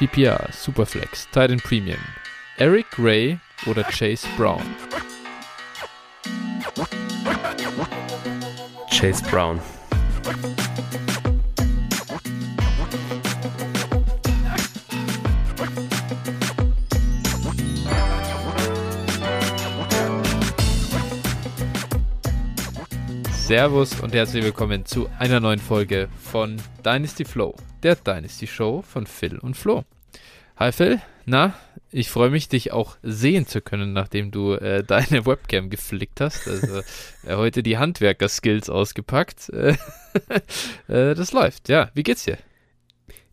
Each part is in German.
PPR, Superflex, Titan Premium, Eric Gray oder Chase Brown? Chase Brown. Servus und herzlich willkommen zu einer neuen Folge von Dynasty Flow, der Dynasty Show von Phil und Flo. Hi Phil, na, ich freue mich, dich auch sehen zu können, nachdem du äh, deine Webcam geflickt hast. Also äh, heute die Handwerker-Skills ausgepackt. äh, das läuft, ja. Wie geht's dir?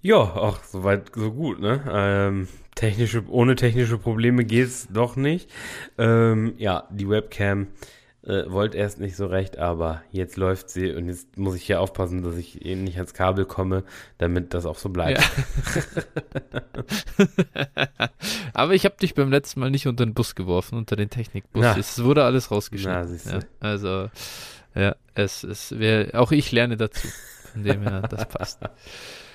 Ja, auch soweit so gut, ne? Ähm, technische, ohne technische Probleme geht's doch nicht. Ähm, ja, die Webcam äh, wollte erst nicht so recht, aber jetzt läuft sie und jetzt muss ich hier aufpassen, dass ich eben nicht ans Kabel komme, damit das auch so bleibt. Ja. aber ich habe dich beim letzten Mal nicht unter den Bus geworfen, unter den Technikbus. Na. Es wurde alles rausgeschnitten. Na, ja, also, ja, es ist, auch ich lerne dazu. Von dem her, das passt.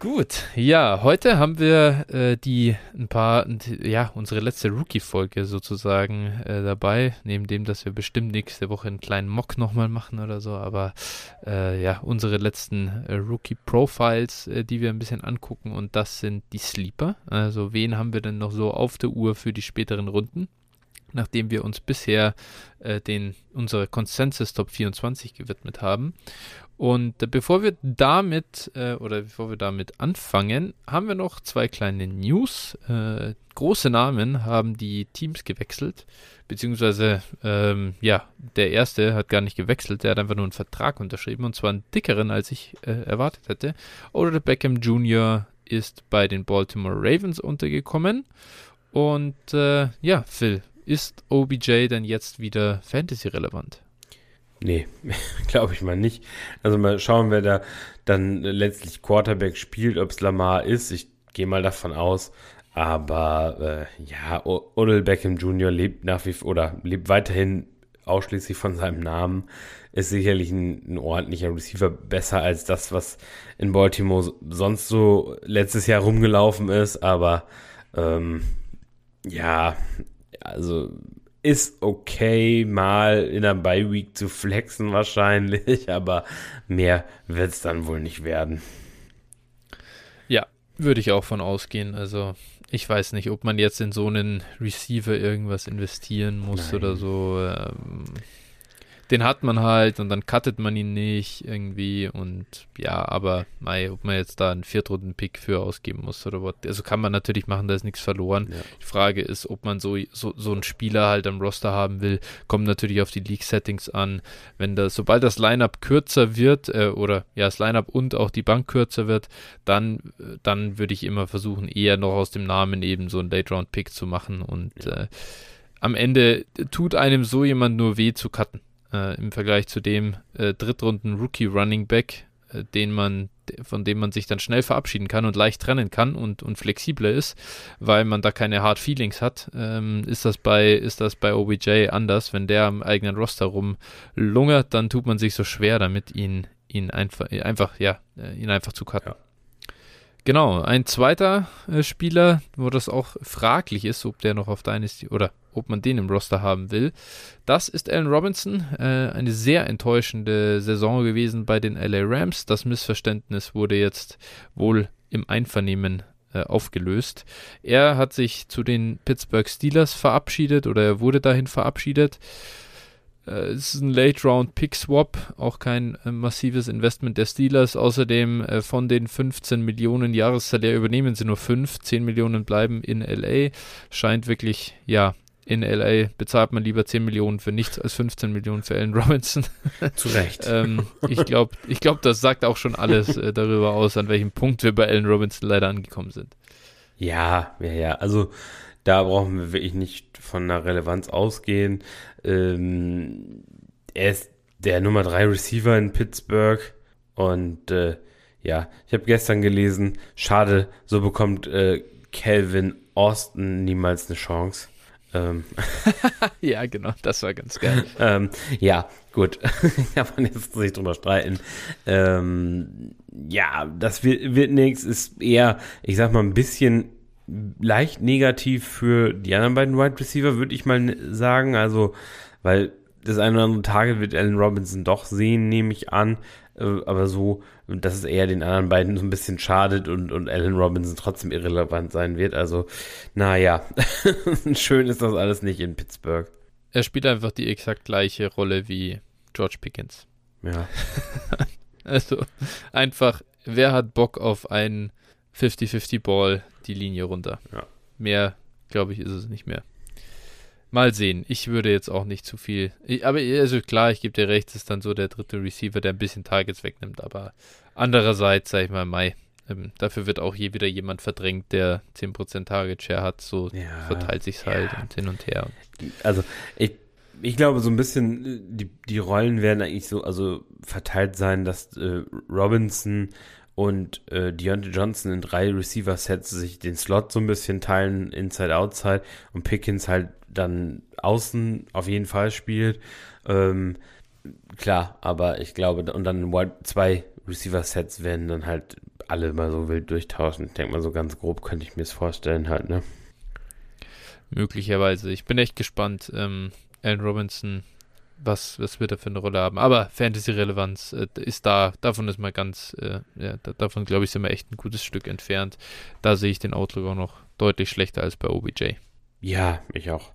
Gut, ja, heute haben wir äh, die ein paar, ja, unsere letzte Rookie-Folge sozusagen äh, dabei, neben dem, dass wir bestimmt nächste Woche einen kleinen Mock nochmal machen oder so, aber äh, ja, unsere letzten äh, Rookie-Profiles, äh, die wir ein bisschen angucken und das sind die Sleeper. Also wen haben wir denn noch so auf der Uhr für die späteren Runden? nachdem wir uns bisher äh, den unsere Consensus Top 24 gewidmet haben. Und äh, bevor wir damit äh, oder bevor wir damit anfangen, haben wir noch zwei kleine News. Äh, große Namen haben die Teams gewechselt, beziehungsweise ähm, ja, der erste hat gar nicht gewechselt, der hat einfach nur einen Vertrag unterschrieben und zwar einen dickeren, als ich äh, erwartet hätte. Oder Beckham Jr. ist bei den Baltimore Ravens untergekommen. Und äh, ja, Phil, ist OBJ denn jetzt wieder Fantasy-relevant? Nee, glaube ich mal nicht. Also mal schauen, wer da dann letztlich Quarterback spielt, ob es Lamar ist. Ich gehe mal davon aus. Aber äh, ja, Odell Beckham Jr. lebt nach wie vor oder lebt weiterhin ausschließlich von seinem Namen. Ist sicherlich ein, ein, ordentlicher Receiver, besser als das, was in Baltimore sonst so letztes Jahr rumgelaufen ist. Aber ähm, ja, also ist okay, mal in der Bye-Week zu flexen wahrscheinlich, aber mehr wird es dann wohl nicht werden. Ja, würde ich auch von ausgehen. Also ich weiß nicht, ob man jetzt in so einen Receiver irgendwas investieren muss Nein. oder so. Ähm, den hat man halt und dann cuttet man ihn nicht irgendwie und ja, aber mei, ob man jetzt da einen Viertrunden-Pick für ausgeben muss oder was. Also kann man natürlich machen, da ist nichts verloren. Ja. Die Frage ist, ob man so, so, so einen Spieler halt am Roster haben will, kommt natürlich auf die League-Settings an. Wenn das, sobald das Lineup kürzer wird, äh, oder ja, das Lineup und auch die Bank kürzer wird, dann, dann würde ich immer versuchen, eher noch aus dem Namen eben so einen Late-Round-Pick zu machen und ja. äh, am Ende tut einem so jemand nur weh zu cutten äh, im Vergleich zu dem äh, Drittrunden Rookie Running Back, äh, den man, von dem man sich dann schnell verabschieden kann und leicht trennen kann und, und flexibler ist, weil man da keine Hard Feelings hat, ähm, ist das bei ist das bei OBJ anders. Wenn der am eigenen Roster rumlungert, dann tut man sich so schwer damit, ihn ihn einfach einfach ja äh, ihn einfach zu cutten. Ja. Genau, ein zweiter äh, Spieler, wo das auch fraglich ist, ob der noch auf Dynasty oder ob man den im Roster haben will. Das ist Allen Robinson. Äh, eine sehr enttäuschende Saison gewesen bei den LA Rams. Das Missverständnis wurde jetzt wohl im Einvernehmen äh, aufgelöst. Er hat sich zu den Pittsburgh Steelers verabschiedet oder er wurde dahin verabschiedet. Äh, es ist ein Late-Round-Pick-Swap, auch kein äh, massives Investment der Steelers. Außerdem äh, von den 15 Millionen Jahressalär übernehmen sie nur 5, 10 Millionen bleiben in LA. Scheint wirklich, ja, in LA bezahlt man lieber 10 Millionen für nichts als 15 Millionen für Allen Robinson. Zu Recht. ähm, ich glaube, ich glaub, das sagt auch schon alles äh, darüber aus, an welchem Punkt wir bei Allen Robinson leider angekommen sind. Ja, ja, ja. Also da brauchen wir wirklich nicht von einer Relevanz ausgehen. Ähm, er ist der Nummer 3 Receiver in Pittsburgh und äh, ja, ich habe gestern gelesen, schade, so bekommt äh, Calvin Austin niemals eine Chance. Ähm. ja, genau, das war ganz geil. ähm, ja, gut, kann man jetzt nicht drüber streiten. Ähm, ja, das wird, wird nichts, ist eher, ich sag mal, ein bisschen leicht negativ für die anderen beiden Wide Receiver, würde ich mal sagen. Also, weil das eine oder andere Tage wird Allen Robinson doch sehen, nehme ich an. Äh, aber so, dass es eher den anderen beiden so ein bisschen schadet und, und Allen Robinson trotzdem irrelevant sein wird. Also, naja, schön ist das alles nicht in Pittsburgh. Er spielt einfach die exakt gleiche Rolle wie George Pickens. Ja. also, einfach, wer hat Bock auf einen 50-50 Ball die Linie runter? Ja. Mehr, glaube ich, ist es nicht mehr. Mal sehen. Ich würde jetzt auch nicht zu viel. Ich, aber also klar, ich gebe dir recht, ist dann so der dritte Receiver, der ein bisschen Targets wegnimmt. Aber andererseits, sag ich mal, Mai. Ähm, dafür wird auch je wieder jemand verdrängt, der 10% Target Share hat. So ja, verteilt sich halt ja. und hin und her. Also ich, ich glaube, so ein bisschen die, die Rollen werden eigentlich so also verteilt sein, dass äh, Robinson und äh, Deontay Johnson in drei Receiver-Sets sich den Slot so ein bisschen teilen, Inside, Outside und Pickens halt dann außen auf jeden Fall spielt. Ähm, klar, aber ich glaube, und dann zwei Receiver-Sets werden dann halt alle mal so wild durchtauschen. Ich denke mal, so ganz grob könnte ich mir es vorstellen halt, ne? Möglicherweise. Ich bin echt gespannt. Ähm, Allen Robinson, was, was wird er für eine Rolle haben? Aber Fantasy-Relevanz äh, ist da. Davon ist mal ganz, äh, ja, da, davon glaube ich, sind wir echt ein gutes Stück entfernt. Da sehe ich den Outlook auch noch deutlich schlechter als bei OBJ. Ja, ich auch.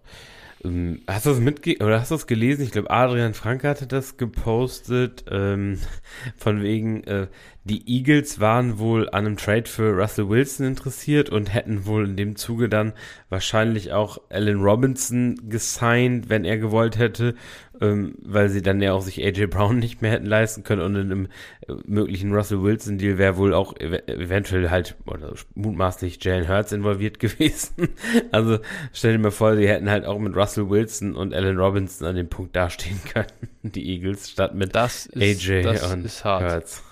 Ähm, hast du das mitge oder hast du das gelesen? Ich glaube, Adrian Frank hatte das gepostet. Ähm, von wegen, äh, die Eagles waren wohl an einem Trade für Russell Wilson interessiert und hätten wohl in dem Zuge dann wahrscheinlich auch Allen Robinson gesigned, wenn er gewollt hätte ähm, weil sie dann ja auch sich AJ Brown nicht mehr hätten leisten können und in einem äh, möglichen Russell Wilson Deal wäre wohl auch ev eventuell halt oder mutmaßlich Jalen Hurts involviert gewesen. also stell dir mal vor, sie hätten halt auch mit Russell Wilson und Allen Robinson an dem Punkt dastehen können, die Eagles, statt mit das ist, AJ das und ist hart. Hurts.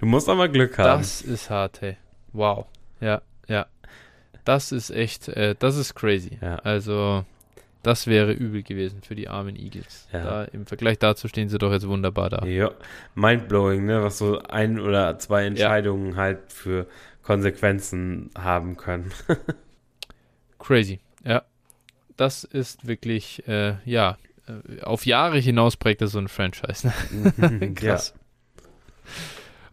du musst aber Glück haben. Das ist hart, hey. Wow. Ja, ja. Das ist echt, äh, das ist crazy. Ja. Also das wäre übel gewesen für die armen Eagles. Ja. Da, Im Vergleich dazu stehen sie doch jetzt wunderbar da. Ja, mindblowing, ne? was so ein oder zwei Entscheidungen ja. halt für Konsequenzen haben können. Crazy, ja. Das ist wirklich, äh, ja, äh, auf Jahre hinaus prägt das so ein Franchise. Ne? Krass. Ja.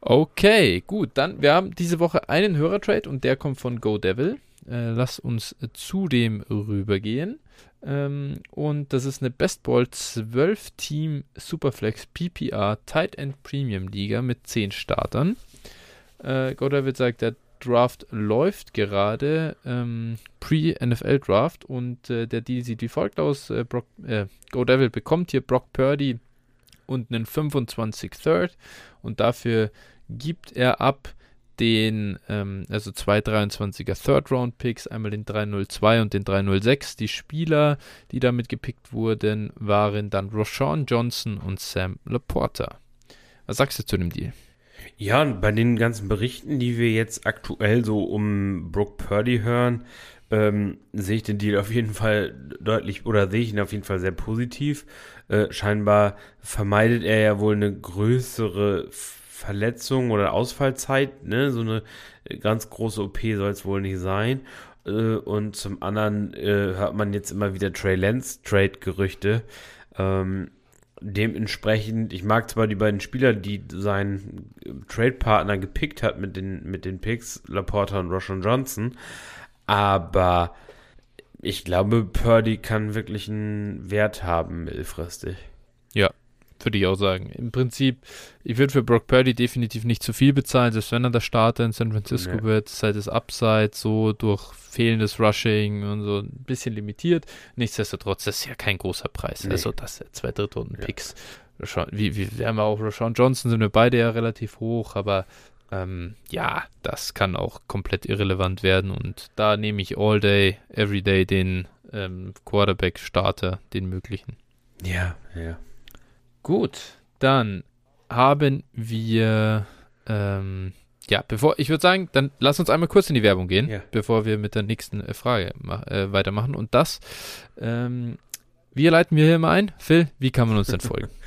Okay, gut. Dann, wir haben diese Woche einen Hörertrade und der kommt von Go Devil. Äh, lass uns zu dem rübergehen. Ähm, und das ist eine Best Ball 12 Team Superflex PPR Tight End Premium Liga mit 10 Startern. Äh, Godavid sagt, der Draft läuft gerade, ähm, Pre-NFL Draft und äh, der Deal sieht wie folgt aus. Äh, Brock, äh, Go Devil bekommt hier Brock Purdy und einen 25 Third und dafür gibt er ab den, ähm, also zwei 23er Third-Round-Picks, einmal den 302 und den 306. Die Spieler, die damit gepickt wurden, waren dann Roshan Johnson und Sam Laporta. Was sagst du zu dem Deal? Ja, bei den ganzen Berichten, die wir jetzt aktuell so um Brooke Purdy hören, ähm, sehe ich den Deal auf jeden Fall deutlich oder sehe ich ihn auf jeden Fall sehr positiv. Äh, scheinbar vermeidet er ja wohl eine größere Verletzung oder Ausfallzeit, ne? So eine ganz große OP soll es wohl nicht sein. Äh, und zum anderen äh, hört man jetzt immer wieder Trey Lance Trade-Gerüchte. Ähm, dementsprechend, ich mag zwar die beiden Spieler, die seinen Trade-Partner gepickt hat mit den, mit den Picks, Laporta und Roshan Johnson, aber ich glaube, Purdy kann wirklich einen Wert haben mittelfristig. Würde ich auch sagen. Im Prinzip, ich würde für Brock Purdy definitiv nicht zu viel bezahlen, selbst wenn er der Starter in San Francisco nee. wird, seit das Upside so durch fehlendes Rushing und so ein bisschen limitiert. Nichtsdestotrotz, das ist ja kein großer Preis. Nee. Also das zwei Drittelrunden Picks. Ja. Wie, wie wir haben auch Rashawn Johnson, sind wir beide ja relativ hoch, aber ähm, ja, das kann auch komplett irrelevant werden und da nehme ich all day, every day den ähm, Quarterback-Starter, den möglichen. Ja, ja. Gut, dann haben wir, ähm, ja, bevor, ich würde sagen, dann lass uns einmal kurz in die Werbung gehen, ja. bevor wir mit der nächsten äh, Frage äh, weitermachen. Und das, ähm, wie leiten wir hier immer ein? Phil, wie kann man uns denn folgen?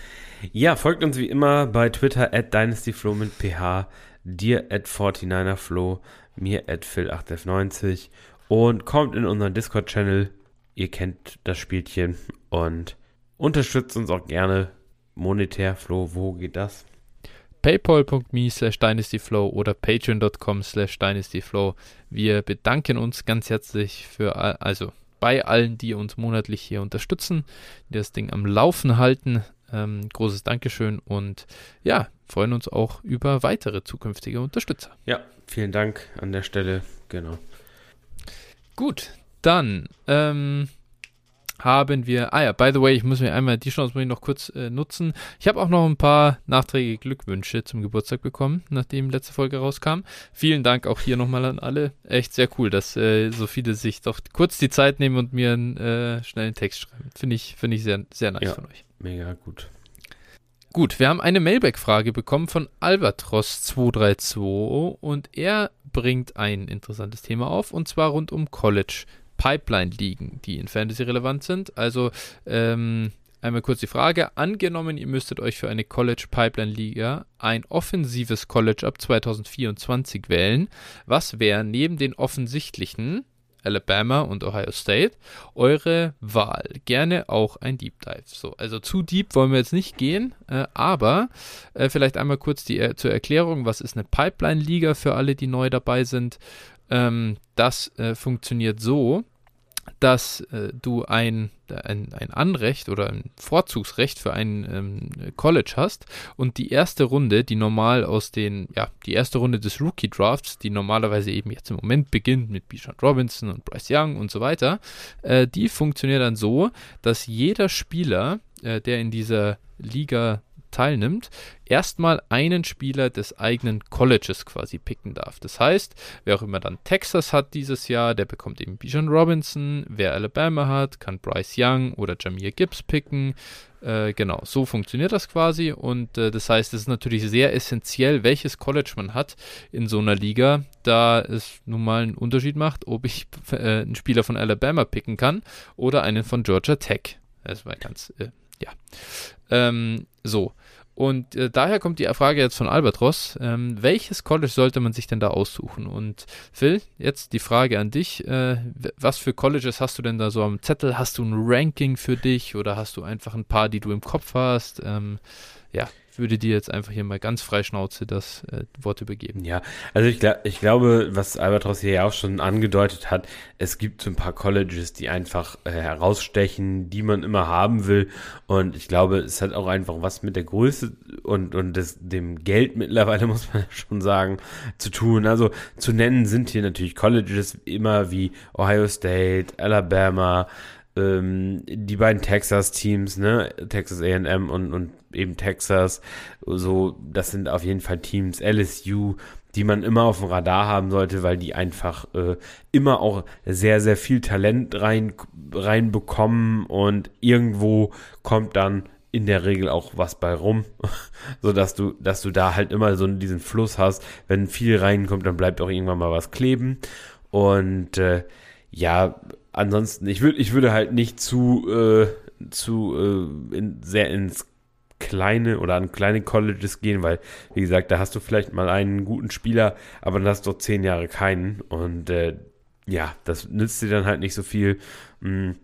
Ja, folgt uns wie immer bei Twitter at dynastyflow mit ph, dir at 49erflow, mir at phil8f90 und kommt in unseren Discord-Channel. Ihr kennt das Spielchen und unterstützt uns auch gerne monetär. Flo, wo geht das? paypal.me slash dynastyflow oder patreon.com slash dynastyflow. Wir bedanken uns ganz herzlich für, also bei allen, die uns monatlich hier unterstützen, die das Ding am Laufen halten. Ähm, großes Dankeschön und ja, freuen uns auch über weitere zukünftige Unterstützer. Ja, vielen Dank an der Stelle, genau. Gut, dann ähm, haben wir, ah ja, by the way, ich muss mir einmal die Chance noch kurz äh, nutzen. Ich habe auch noch ein paar nachträgliche Glückwünsche zum Geburtstag bekommen, nachdem letzte Folge rauskam. Vielen Dank auch hier nochmal an alle. Echt sehr cool, dass äh, so viele sich doch kurz die Zeit nehmen und mir einen äh, schnellen Text schreiben. Finde ich, finde ich sehr, sehr nice ja, von euch. Mega gut. Gut, wir haben eine Mailback-Frage bekommen von Albatros232 und er bringt ein interessantes Thema auf und zwar rund um College Pipeline-Ligen, die in Fantasy relevant sind. Also ähm, einmal kurz die Frage. Angenommen, ihr müsstet euch für eine College Pipeline Liga ein offensives College ab 2024 wählen. Was wäre neben den offensichtlichen Alabama und Ohio State eure Wahl? Gerne auch ein Deep Dive. So, also zu deep wollen wir jetzt nicht gehen, äh, aber äh, vielleicht einmal kurz die, äh, zur Erklärung, was ist eine Pipeline Liga für alle, die neu dabei sind? Ähm, das äh, funktioniert so, dass äh, du ein, ein, ein, Anrecht oder ein Vorzugsrecht für ein ähm, College hast und die erste Runde, die normal aus den, ja, die erste Runde des Rookie Drafts, die normalerweise eben jetzt im Moment beginnt mit Bijan Robinson und Bryce Young und so weiter, äh, die funktioniert dann so, dass jeder Spieler, äh, der in dieser Liga teilnimmt, erstmal einen Spieler des eigenen Colleges quasi picken darf. Das heißt, wer auch immer dann Texas hat dieses Jahr, der bekommt eben Bijan Robinson. Wer Alabama hat, kann Bryce Young oder Jamir Gibbs picken. Äh, genau, so funktioniert das quasi. Und äh, das heißt, es ist natürlich sehr essentiell, welches College man hat in so einer Liga, da es nun mal einen Unterschied macht, ob ich äh, einen Spieler von Alabama picken kann oder einen von Georgia Tech. Das war ganz, äh, ja. Ähm, so. Und äh, daher kommt die Frage jetzt von Albatros, ähm, welches College sollte man sich denn da aussuchen? Und Phil, jetzt die Frage an dich, äh, was für Colleges hast du denn da so am Zettel? Hast du ein Ranking für dich oder hast du einfach ein paar, die du im Kopf hast? Ähm, ja, würde dir jetzt einfach hier mal ganz frei Schnauze das äh, Wort übergeben. Ja, also ich, ich glaube, was Albatros hier ja auch schon angedeutet hat, es gibt so ein paar Colleges, die einfach äh, herausstechen, die man immer haben will. Und ich glaube, es hat auch einfach was mit der Größe und, und des, dem Geld mittlerweile, muss man schon sagen, zu tun. Also zu nennen sind hier natürlich Colleges immer wie Ohio State, Alabama, ähm, die beiden Texas-Teams, ne, Texas AM und, und eben Texas, so, das sind auf jeden Fall Teams, LSU, die man immer auf dem Radar haben sollte, weil die einfach äh, immer auch sehr, sehr viel Talent rein, reinbekommen und irgendwo kommt dann in der Regel auch was bei rum, so dass du, dass du da halt immer so diesen Fluss hast. Wenn viel reinkommt, dann bleibt auch irgendwann mal was kleben. Und äh, ja, ansonsten, ich würde, ich würde halt nicht zu, äh, zu äh, in, sehr ins kleine oder an kleine Colleges gehen, weil, wie gesagt, da hast du vielleicht mal einen guten Spieler, aber dann hast du doch zehn Jahre keinen. Und äh, ja, das nützt dir dann halt nicht so viel. Hm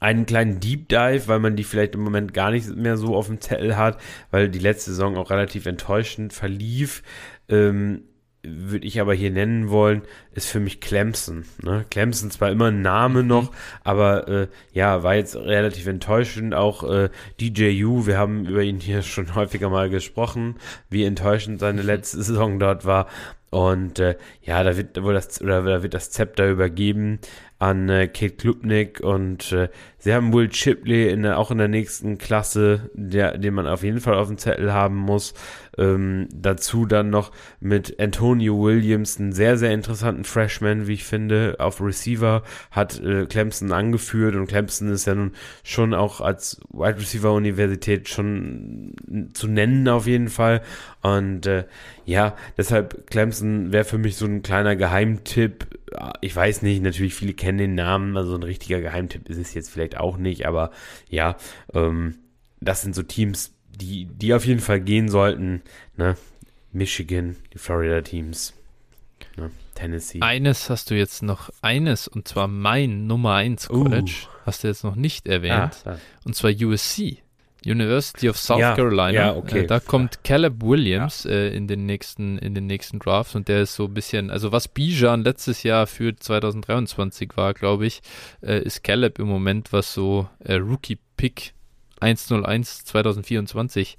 einen kleinen Deep Dive, weil man die vielleicht im Moment gar nicht mehr so auf dem Zettel hat, weil die letzte Saison auch relativ enttäuschend verlief. Ähm, würde ich aber hier nennen wollen, ist für mich Clemson. Ne? Clemson zwar immer ein Name mhm. noch, aber äh, ja, war jetzt relativ enttäuschend. Auch äh, DJU, wir haben über ihn hier schon häufiger mal gesprochen, wie enttäuschend seine mhm. letzte Saison dort war. Und äh, ja, da wird wohl das oder da wird das Zepter übergeben an äh, Kate Klubnik und äh, sie haben wohl Chipley in der, auch in der nächsten Klasse, der, den man auf jeden Fall auf dem Zettel haben muss. Ähm, dazu dann noch mit Antonio Williams, einen sehr, sehr interessanten Freshman, wie ich finde, auf Receiver, hat äh, Clemson angeführt und Clemson ist ja nun schon auch als Wide Receiver Universität schon zu nennen auf jeden Fall. Und äh, ja, deshalb Clemson wäre für mich so ein kleiner Geheimtipp. Ich weiß nicht, natürlich viele kennen den Namen, also ein richtiger Geheimtipp ist es jetzt vielleicht auch nicht, aber ja, ähm, das sind so Teams, die, die auf jeden Fall gehen sollten, ne? Michigan, die Florida Teams, ne? Tennessee. Eines hast du jetzt noch, eines, und zwar mein Nummer 1 College, uh. hast du jetzt noch nicht erwähnt, ah, und zwar USC. University of South ja, Carolina. Ja, okay. Äh, da kommt Caleb Williams ja. äh, in den nächsten in den nächsten Drafts und der ist so ein bisschen, also was Bijan letztes Jahr für 2023 war, glaube ich, äh, ist Caleb im Moment was so äh, Rookie Pick 101 2024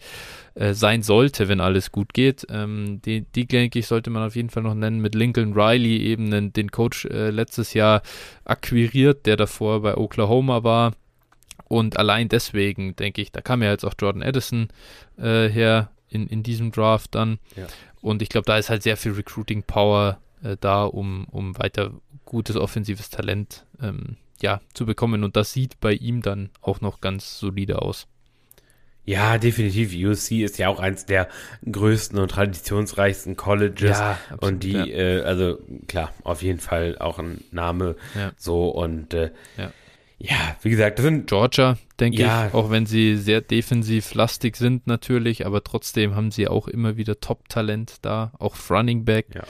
äh, sein sollte, wenn alles gut geht. Ähm, die, die denke ich, sollte man auf jeden Fall noch nennen. Mit Lincoln Riley eben den, den Coach äh, letztes Jahr akquiriert, der davor bei Oklahoma war und allein deswegen denke ich, da kam ja jetzt auch Jordan Addison äh, her in, in diesem Draft dann. Ja. Und ich glaube, da ist halt sehr viel Recruiting Power äh, da, um, um weiter gutes offensives Talent ähm, ja, zu bekommen. Und das sieht bei ihm dann auch noch ganz solide aus. Ja, definitiv. USC ist ja auch eins der größten und traditionsreichsten Colleges. Ja, absolut, und die, ja. äh, also klar, auf jeden Fall auch ein Name. Ja. So und äh, ja. Ja, wie gesagt, das sind Georgia, denke ja. ich, auch wenn sie sehr defensiv lastig sind natürlich, aber trotzdem haben sie auch immer wieder Top-Talent da, auch Running Back. Ja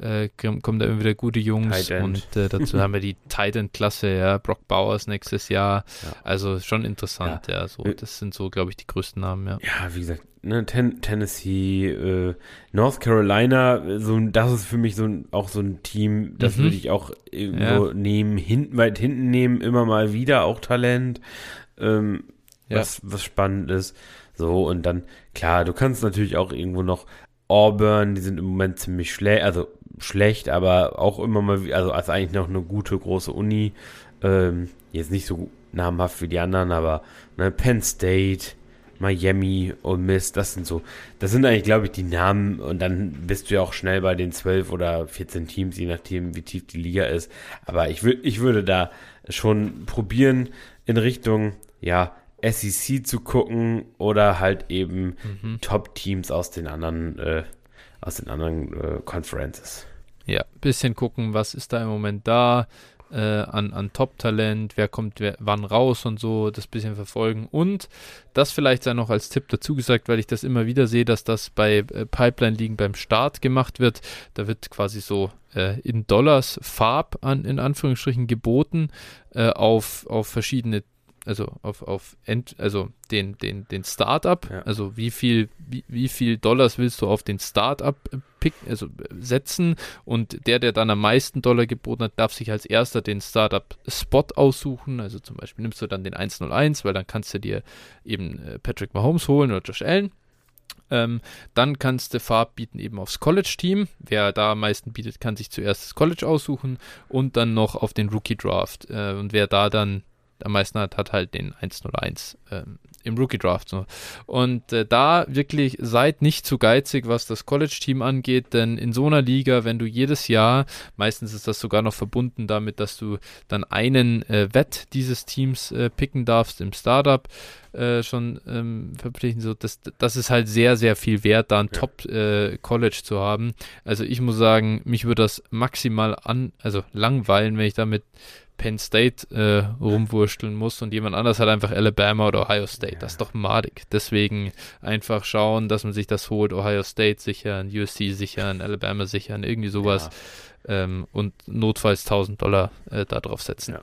äh, kommen da immer wieder gute Jungs und äh, dazu haben wir die Titan-Klasse, ja, Brock Bowers nächstes Jahr. Ja. Also schon interessant, ja. ja. so, äh, das sind so, glaube ich, die größten Namen, ja. Ja, wie gesagt, ne, Ten Tennessee, äh, North Carolina, so das ist für mich so ein, auch so ein Team, das mhm. würde ich auch irgendwo ja. nehmen, hinten, weit hinten nehmen, immer mal wieder auch Talent, ähm, was, was spannend ist. So, und dann, klar, du kannst natürlich auch irgendwo noch Auburn, die sind im Moment ziemlich schlecht, also schlecht, aber auch immer mal, also als eigentlich noch eine gute große Uni. Ähm, jetzt nicht so namhaft wie die anderen, aber ne, Penn State, Miami und Miss, das sind so, das sind eigentlich, glaube ich, die Namen und dann bist du ja auch schnell bei den 12 oder 14 Teams, je nachdem, wie tief die Liga ist. Aber ich, würd, ich würde da schon probieren, in Richtung, ja, SEC zu gucken oder halt eben mhm. Top-Teams aus den anderen, äh, aus den anderen äh, Conferences. Ja, bisschen gucken, was ist da im Moment da äh, an, an Top-Talent, wer kommt wer, wann raus und so, das bisschen verfolgen. Und das vielleicht sei noch als Tipp dazu gesagt, weil ich das immer wieder sehe, dass das bei äh, Pipeline-Ligen beim Start gemacht wird. Da wird quasi so äh, in Dollars Farb an, in Anführungsstrichen geboten äh, auf, auf verschiedene also auf, auf End, also den, den, den Startup, ja. also wie viel, wie, wie viel Dollars willst du auf den Startup pick, also setzen und der, der dann am meisten Dollar geboten hat, darf sich als erster den Startup-Spot aussuchen, also zum Beispiel nimmst du dann den 101, weil dann kannst du dir eben äh, Patrick Mahomes holen oder Josh Allen. Ähm, dann kannst du Farb bieten eben aufs College-Team. Wer da am meisten bietet, kann sich zuerst das College aussuchen und dann noch auf den Rookie-Draft. Äh, und wer da dann am meisten hat, hat halt den 101 ähm, im Rookie Draft. So. Und äh, da wirklich seid nicht zu geizig, was das College-Team angeht, denn in so einer Liga, wenn du jedes Jahr, meistens ist das sogar noch verbunden damit, dass du dann einen äh, Wett dieses Teams äh, picken darfst im Startup, äh, schon ähm, verpflichten. So, das, das ist halt sehr, sehr viel wert, da ein ja. Top-College äh, zu haben. Also ich muss sagen, mich würde das maximal an, also langweilen, wenn ich damit Penn State äh, rumwurschteln muss und jemand anders hat einfach Alabama oder Ohio State. Das ist doch madig. Deswegen einfach schauen, dass man sich das holt. Ohio State sichern, USC sichern, Alabama sichern, irgendwie sowas. Ja. Ähm, und notfalls 1000 Dollar äh, da drauf setzen.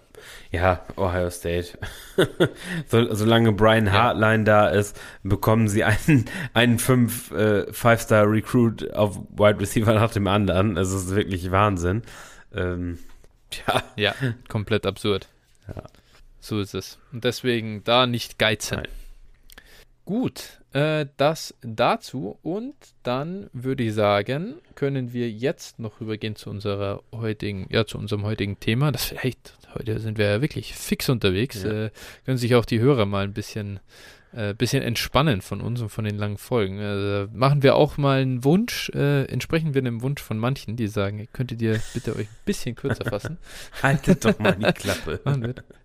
Ja, ja Ohio State. so, solange Brian Hartline ja. da ist, bekommen sie einen, einen fünf, äh, Five-Star Recruit auf Wide Receiver nach dem anderen. Es ist wirklich Wahnsinn. Ähm, ja. Ja, komplett absurd. Ja. So ist es. Und deswegen da nicht geizen. Nein. Gut, äh, das dazu. Und dann würde ich sagen, können wir jetzt noch rübergehen zu unserer heutigen, ja, zu unserem heutigen Thema. Das vielleicht, heute sind wir ja wirklich fix unterwegs. Ja. Äh, können sich auch die Hörer mal ein bisschen äh, bisschen entspannen von uns und von den langen Folgen. Also machen wir auch mal einen Wunsch, äh, entsprechen wir einem Wunsch von manchen, die sagen, könntet ihr bitte euch ein bisschen kürzer fassen? Haltet doch mal die Klappe.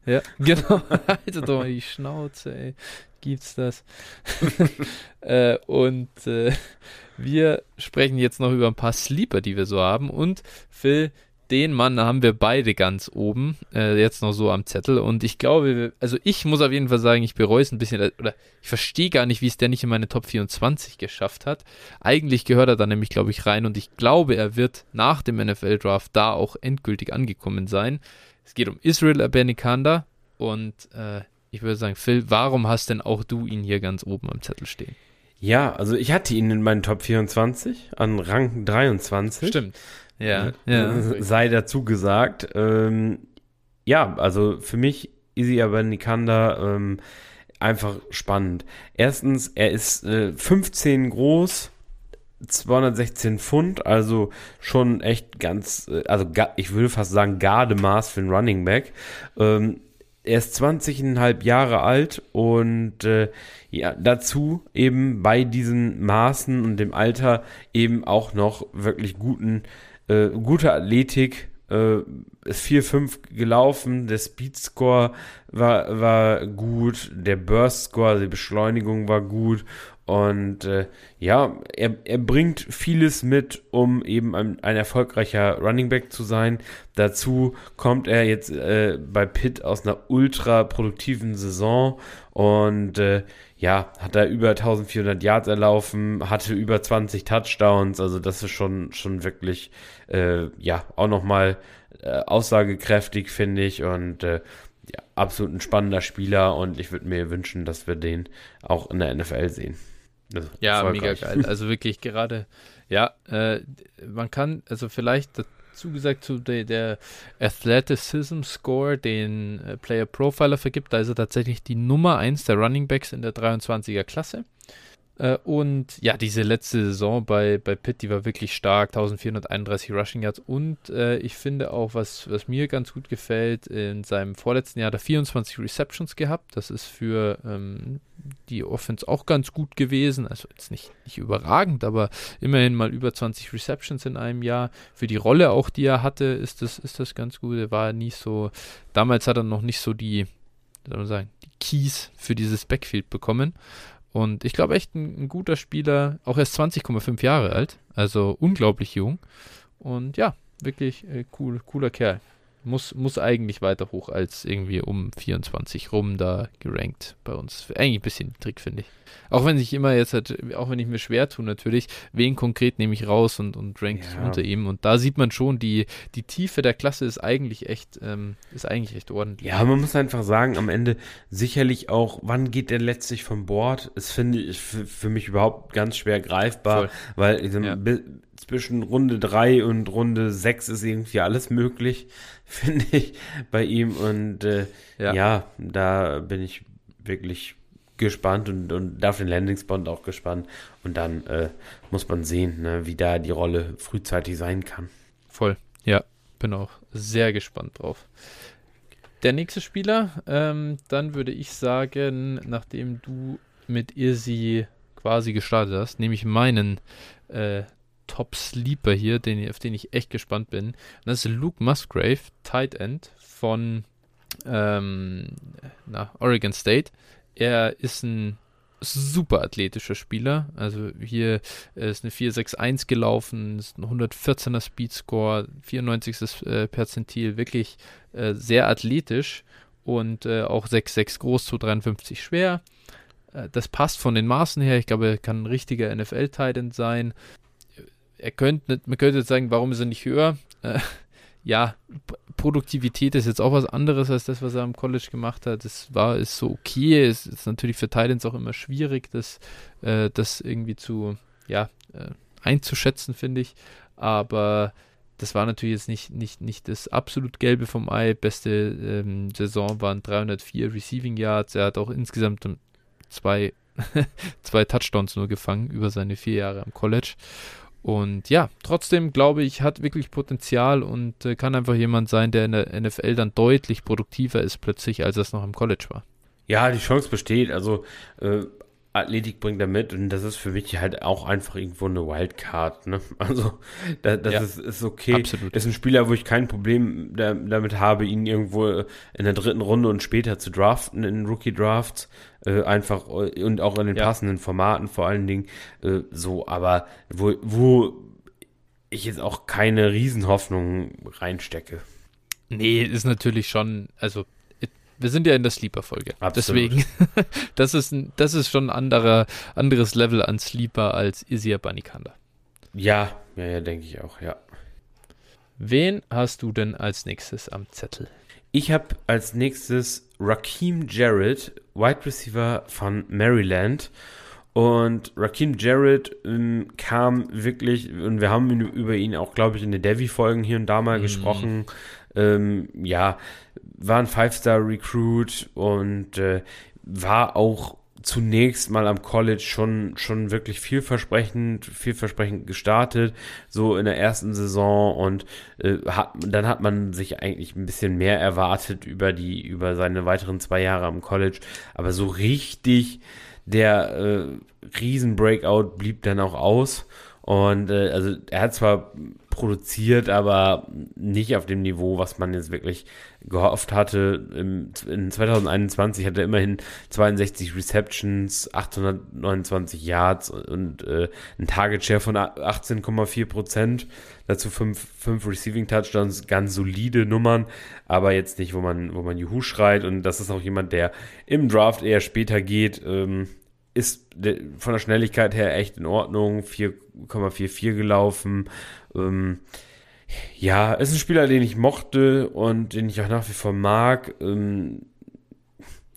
Ja, genau. Haltet doch mal die Schnauze, ey. Gibt's das? äh, und äh, wir sprechen jetzt noch über ein paar Sleeper, die wir so haben. Und Phil, den Mann haben wir beide ganz oben, äh, jetzt noch so am Zettel. Und ich glaube, also ich muss auf jeden Fall sagen, ich bereue es ein bisschen, oder ich verstehe gar nicht, wie es der nicht in meine Top 24 geschafft hat. Eigentlich gehört er da nämlich, glaube ich, rein und ich glaube, er wird nach dem NFL-Draft da auch endgültig angekommen sein. Es geht um Israel Abanikanda und äh, ich würde sagen, Phil, warum hast denn auch du ihn hier ganz oben am Zettel stehen? Ja, also ich hatte ihn in meinen Top 24 an Rang 23. Stimmt. Ja, äh, ja. Sei dazu gesagt. Ähm, ja, also für mich Easy Abanikanda ähm, einfach spannend. Erstens, er ist äh, 15 groß, 216 Pfund, also schon echt ganz, äh, also ich würde fast sagen Gardemaß für einen Running Back. Ähm, er ist 20,5 Jahre alt und äh, ja, dazu eben bei diesen Maßen und dem Alter eben auch noch wirklich guten, äh, gute Athletik, ist 4-5 gelaufen, der Speed-Score war, war gut, der Burst-Score, die Beschleunigung war gut. Und äh, ja, er, er bringt vieles mit, um eben ein, ein erfolgreicher Running Back zu sein. Dazu kommt er jetzt äh, bei Pitt aus einer ultra produktiven Saison. Und äh, ja, hat er über 1400 Yards erlaufen, hatte über 20 Touchdowns, also das ist schon, schon wirklich, äh, ja, auch nochmal äh, aussagekräftig, finde ich und äh, ja, absolut ein spannender Spieler und ich würde mir wünschen, dass wir den auch in der NFL sehen. Also ja, mega geil. Also wirklich gerade, ja, äh, man kann, also vielleicht dazu gesagt, zu der, der Athleticism Score, den äh, Player Profiler vergibt, da ist er tatsächlich die Nummer 1 der Running Backs in der 23er Klasse. Äh, und ja, diese letzte Saison bei, bei Pitt, die war wirklich stark, 1431 Rushing Yards. Und äh, ich finde auch, was, was mir ganz gut gefällt, in seinem vorletzten Jahr hat er 24 Receptions gehabt. Das ist für ähm, die Offense auch ganz gut gewesen. Also jetzt nicht, nicht überragend, aber immerhin mal über 20 Receptions in einem Jahr. Für die Rolle auch, die er hatte, ist das, ist das ganz gut. Er war nie so, damals hat er noch nicht so die, soll man sagen, die Keys für dieses Backfield bekommen. Und ich glaube echt ein, ein, guter Spieler, auch erst 20,5 Jahre alt, also unglaublich jung. Und ja, wirklich äh, cool, cooler Kerl muss, muss eigentlich weiter hoch als irgendwie um 24 rum da gerankt bei uns. Eigentlich ein bisschen Trick, finde ich. Auch wenn ich immer jetzt halt, auch wenn ich mir schwer tue natürlich, wen konkret nehme ich raus und, und rankt ja. unter ihm. Und da sieht man schon, die, die Tiefe der Klasse ist eigentlich echt, ähm, ist eigentlich echt ordentlich. Ja, man muss einfach sagen, am Ende sicherlich auch, wann geht der letztlich vom Bord? Das finde ich für, mich überhaupt ganz schwer greifbar, Voll. weil ja. Zwischen Runde 3 und Runde 6 ist irgendwie alles möglich. finde ich, bei ihm. Und äh, ja. ja. da bin ich wirklich gespannt und, und auf den Landingsbond auch gespannt. Und dann äh, muss man sehen, ne, wie da die Rolle frühzeitig sein kann. Voll, ja, bin auch sehr gespannt drauf. Der nächste Spieler, ähm, dann würde ich sagen, nachdem du mit Irsi quasi gestartet hast, nehme ich meinen äh, Top Sleeper hier, den, auf den ich echt gespannt bin. Und das ist Luke Musgrave, Tight End von ähm, na, Oregon State. Er ist ein super athletischer Spieler. Also hier ist eine 461 gelaufen, ist ein 114er Speedscore, 94. Äh, Perzentil, wirklich äh, sehr athletisch und äh, auch 6,6 groß, 253 schwer. Äh, das passt von den Maßen her. Ich glaube, er kann ein richtiger NFL-Titan sein er könnte, man könnte jetzt sagen, warum ist er nicht höher? Äh, ja, Produktivität ist jetzt auch was anderes als das, was er am College gemacht hat. Das war, ist so okay. Es ist natürlich für Titans auch immer schwierig, das, äh, das irgendwie zu, ja, äh, einzuschätzen, finde ich. Aber das war natürlich jetzt nicht, nicht, nicht das absolut Gelbe vom Ei. Beste ähm, Saison waren 304 Receiving Yards. Er hat auch insgesamt zwei, zwei Touchdowns nur gefangen über seine vier Jahre am College. Und ja, trotzdem glaube ich, hat wirklich Potenzial und äh, kann einfach jemand sein, der in der NFL dann deutlich produktiver ist plötzlich, als es noch im College war. Ja, die Chance besteht. Also äh, Athletik bringt er mit und das ist für mich halt auch einfach irgendwo eine Wildcard. Ne? Also da, das ja, ist, ist okay. Absolut. Ist ein Spieler, wo ich kein Problem da, damit habe, ihn irgendwo in der dritten Runde und später zu draften in Rookie Drafts. Äh, einfach äh, und auch in den ja. passenden Formaten vor allen Dingen äh, so. Aber wo, wo ich jetzt auch keine Riesenhoffnung reinstecke. Nee, ist natürlich schon, also wir sind ja in der Sleeper-Folge. Deswegen, das ist, das ist schon ein anderer, anderes Level an Sleeper als Isia Banikanda. Ja, ja, ja, denke ich auch, ja. Wen hast du denn als nächstes am Zettel? Ich habe als nächstes Raheem Jarrett, Wide Receiver von Maryland. Und Raheem Jarrett ähm, kam wirklich, und wir haben über ihn auch, glaube ich, in den Devi-Folgen hier und da mal mhm. gesprochen. Ähm, ja, war ein Five-Star-Recruit und äh, war auch zunächst mal am College schon, schon wirklich vielversprechend, vielversprechend gestartet, so in der ersten Saison und äh, hat, dann hat man sich eigentlich ein bisschen mehr erwartet über die, über seine weiteren zwei Jahre am College, aber so richtig der äh, Riesen-Breakout blieb dann auch aus. Und äh, also er hat zwar produziert, aber nicht auf dem Niveau, was man jetzt wirklich gehofft hatte. Im, in 2021 hat er immerhin 62 Receptions, 829 Yards und äh, ein Target Share von 18,4 Prozent. Dazu fünf, fünf Receiving Touchdowns, ganz solide Nummern, aber jetzt nicht, wo man, wo man Juhu schreit. Und das ist auch jemand, der im Draft eher später geht. Ähm, ist von der Schnelligkeit her echt in Ordnung. 4,44 gelaufen. Ähm, ja, ist ein Spieler, den ich mochte und den ich auch nach wie vor mag. Ähm,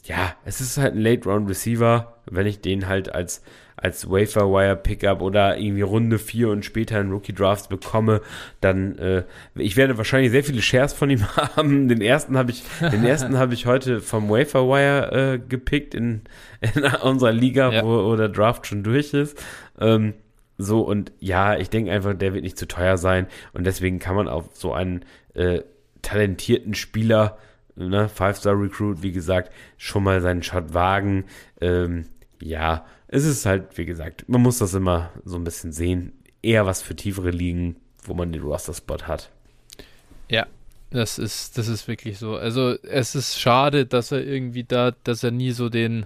ja, es ist halt ein Late-Round-Receiver. Wenn ich den halt als, als Wafer-Wire-Pickup oder irgendwie Runde 4 und später in Rookie-Drafts bekomme, dann, äh, ich werde wahrscheinlich sehr viele Shares von ihm haben. Den ersten habe ich, den ersten habe ich heute vom Wafer-Wire äh, gepickt in, in unserer Liga, ja. wo, wo der Draft schon durch ist. Ähm, so, und ja, ich denke einfach, der wird nicht zu teuer sein. Und deswegen kann man auf so einen äh, talentierten Spieler, ne, Five-Star-Recruit, wie gesagt, schon mal seinen Shot wagen. Ähm, ja, es ist halt, wie gesagt, man muss das immer so ein bisschen sehen. Eher was für tiefere Ligen, wo man den Roster-Spot hat. Ja, das ist, das ist wirklich so. Also es ist schade, dass er irgendwie da, dass er nie so den,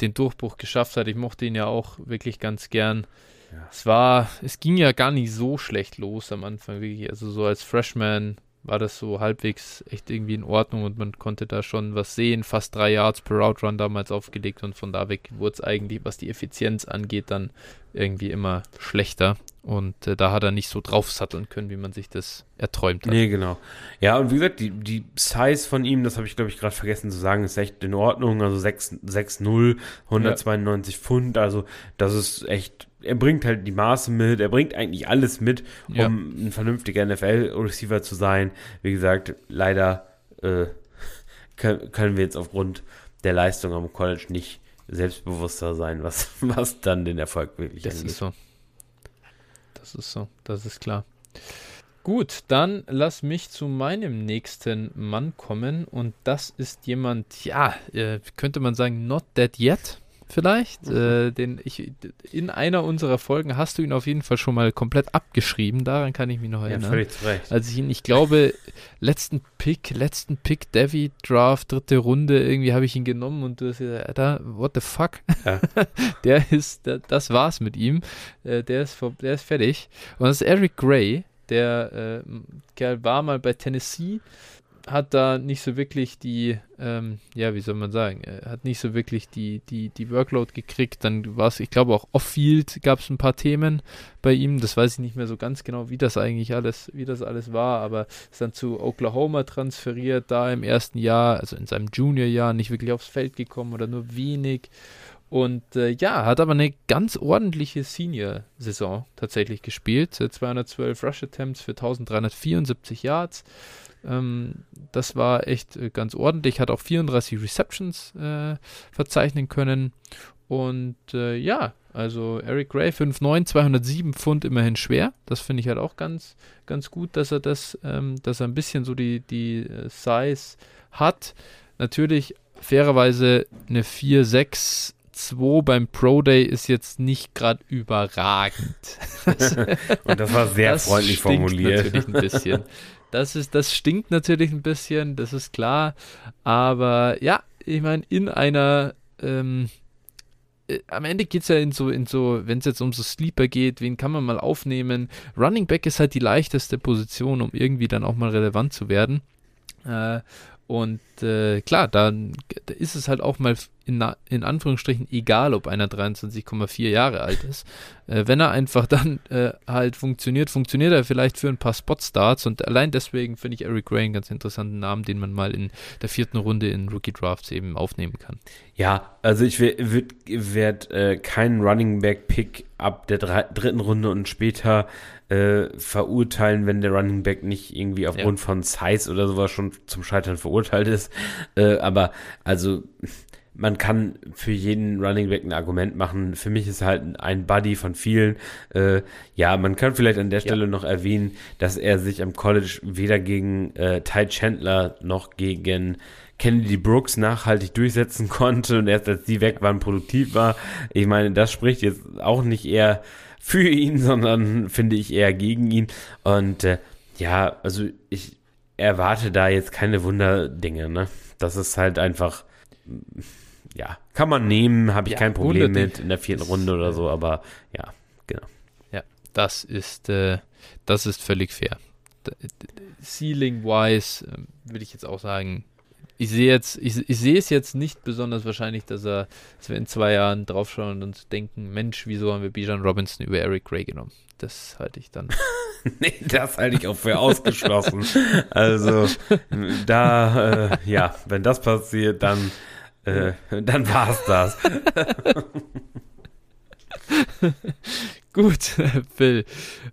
den Durchbruch geschafft hat. Ich mochte ihn ja auch wirklich ganz gern. Ja. Es war, es ging ja gar nicht so schlecht los am Anfang, wirklich. Also so als Freshman war das so halbwegs echt irgendwie in Ordnung und man konnte da schon was sehen. Fast drei Yards per Route Run damals aufgelegt und von da weg wurde es eigentlich, was die Effizienz angeht, dann irgendwie immer schlechter. Und äh, da hat er nicht so draufsatteln können, wie man sich das erträumt hat. Nee, genau. Ja, und wie gesagt, die, die Size von ihm, das habe ich, glaube ich, gerade vergessen zu sagen, ist echt in Ordnung. Also 6'0, 192 ja. Pfund. Also das ist echt, er bringt halt die Maße mit, er bringt eigentlich alles mit, um ja. ein vernünftiger NFL-Receiver zu sein. Wie gesagt, leider äh, können, können wir jetzt aufgrund der Leistung am College nicht selbstbewusster sein, was, was dann den Erfolg wirklich das angeht. Ist so. Das ist so, das ist klar. Gut, dann lass mich zu meinem nächsten Mann kommen und das ist jemand, ja, äh, könnte man sagen, not dead yet vielleicht. Mhm. Äh, den ich in einer unserer Folgen hast du ihn auf jeden Fall schon mal komplett abgeschrieben. Daran kann ich mich noch erinnern. Ja, völlig zu Recht. Als ich ihn, ich glaube, letzten Pick, letzten Pick, Devi Draft, dritte Runde, irgendwie habe ich ihn genommen und du hast gesagt, Alter, what the fuck? Ja. der ist, der, das war's mit ihm. Äh, der ist, der ist fertig. Und das ist Eric Gray. Der äh, Kerl war mal bei Tennessee hat da nicht so wirklich die, ähm, ja, wie soll man sagen, er hat nicht so wirklich die, die, die Workload gekriegt. Dann war es, ich glaube, auch off-field gab es ein paar Themen bei ihm. Das weiß ich nicht mehr so ganz genau, wie das eigentlich alles, wie das alles war, aber ist dann zu Oklahoma transferiert, da im ersten Jahr, also in seinem Junior-Jahr, nicht wirklich aufs Feld gekommen oder nur wenig. Und äh, ja, hat aber eine ganz ordentliche Senior-Saison tatsächlich gespielt. 212 Rush Attempts für 1374 Yards. Ähm, das war echt äh, ganz ordentlich. Hat auch 34 Receptions äh, verzeichnen können. Und äh, ja, also Eric Gray 5'9, 207 Pfund immerhin schwer. Das finde ich halt auch ganz, ganz gut, dass er das, ähm, dass er ein bisschen so die, die äh, Size hat. Natürlich fairerweise eine 4'6 2 beim Pro Day ist jetzt nicht gerade überragend. Und das war sehr das freundlich formuliert. Natürlich ein bisschen. Das, ist, das stinkt natürlich ein bisschen, das ist klar. Aber ja, ich meine, in einer ähm, äh, am Ende geht es ja in so, in so, wenn es jetzt um so Sleeper geht, wen kann man mal aufnehmen? Running Back ist halt die leichteste Position, um irgendwie dann auch mal relevant zu werden. Äh, und äh, klar, dann ist es halt auch mal in, in Anführungsstrichen egal, ob einer 23,4 Jahre alt ist. Äh, wenn er einfach dann äh, halt funktioniert, funktioniert er vielleicht für ein paar Spot-Starts und allein deswegen finde ich Eric Gray einen ganz interessanten Namen, den man mal in der vierten Runde in Rookie Drafts eben aufnehmen kann. Ja, also ich werde werd, äh, keinen Running Back Pick ab der dritten Runde und später äh, verurteilen, wenn der Running Back nicht irgendwie aufgrund ja. von Size oder sowas schon zum Scheitern verurteilt ist. Äh, aber also man kann für jeden Running Back ein Argument machen. Für mich ist halt ein Buddy von vielen. Äh, ja, man kann vielleicht an der Stelle ja. noch erwähnen, dass er sich am College weder gegen äh, Ty Chandler noch gegen Kennedy Brooks nachhaltig durchsetzen konnte und erst als die weg waren, produktiv war. Ich meine, das spricht jetzt auch nicht eher für ihn, sondern finde ich eher gegen ihn. Und äh, ja, also ich erwarte da jetzt keine Wunderdinge, ne? Das ist halt einfach ja, kann man nehmen, habe ich ja, kein Problem mit in der vierten Runde oder so, aber ja, genau. Ja, das ist, äh, das ist völlig fair. Ceiling-wise äh, würde ich jetzt auch sagen, ich sehe jetzt, ich, ich sehe es jetzt nicht besonders wahrscheinlich, dass er, dass wir in zwei Jahren draufschauen und denken, Mensch, wieso haben wir Bijan Robinson über Eric Gray genommen? Das halte ich dann. nee, das halte ich auch für ausgeschlossen. also da, äh, ja, wenn das passiert, dann äh, dann war's das. Gut, Phil.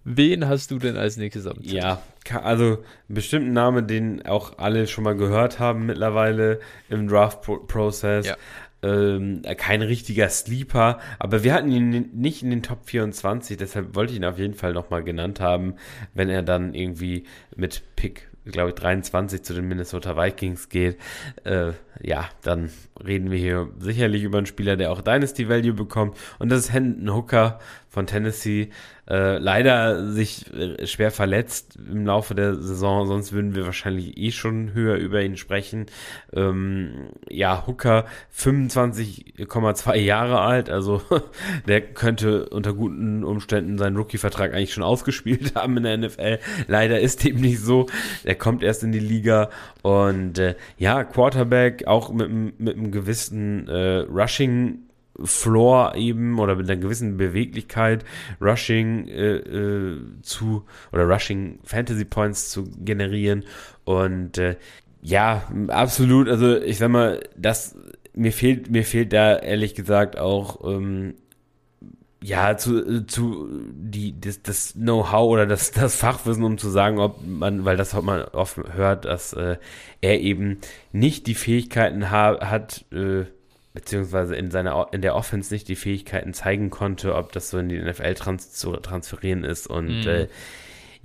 Wen hast du denn als nächstes am Tisch? Ja, also einen bestimmten Namen, den auch alle schon mal gehört haben mittlerweile im Draft-Prozess. Ja. Ähm, kein richtiger Sleeper, aber wir hatten ihn nicht in den Top 24, deshalb wollte ich ihn auf jeden Fall nochmal genannt haben, wenn er dann irgendwie mit Pick glaube ich, 23 zu den Minnesota Vikings geht, äh, ja, dann reden wir hier sicherlich über einen Spieler, der auch Dynasty Value bekommt. Und das ist Hendon Hooker von Tennessee. Äh, leider sich äh, schwer verletzt im Laufe der Saison, sonst würden wir wahrscheinlich eh schon höher über ihn sprechen. Ähm, ja, Hooker 25,2 Jahre alt, also der könnte unter guten Umständen seinen Rookie-Vertrag eigentlich schon ausgespielt haben in der NFL. Leider ist dem nicht so. Er kommt erst in die Liga und äh, ja, Quarterback auch mit, mit einem gewissen äh, Rushing Floor eben oder mit einer gewissen Beweglichkeit Rushing äh, äh, zu oder Rushing Fantasy Points zu generieren. Und äh, ja absolut. Also ich sag mal das mir fehlt mir fehlt da ehrlich gesagt auch ähm, ja, zu, zu die, das, das Know-how oder das, das Fachwissen, um zu sagen, ob man, weil das man oft hört, dass äh, er eben nicht die Fähigkeiten ha hat, äh, beziehungsweise in seiner in der Offense nicht die Fähigkeiten zeigen konnte, ob das so in die NFL trans zu transferieren ist und mhm. äh,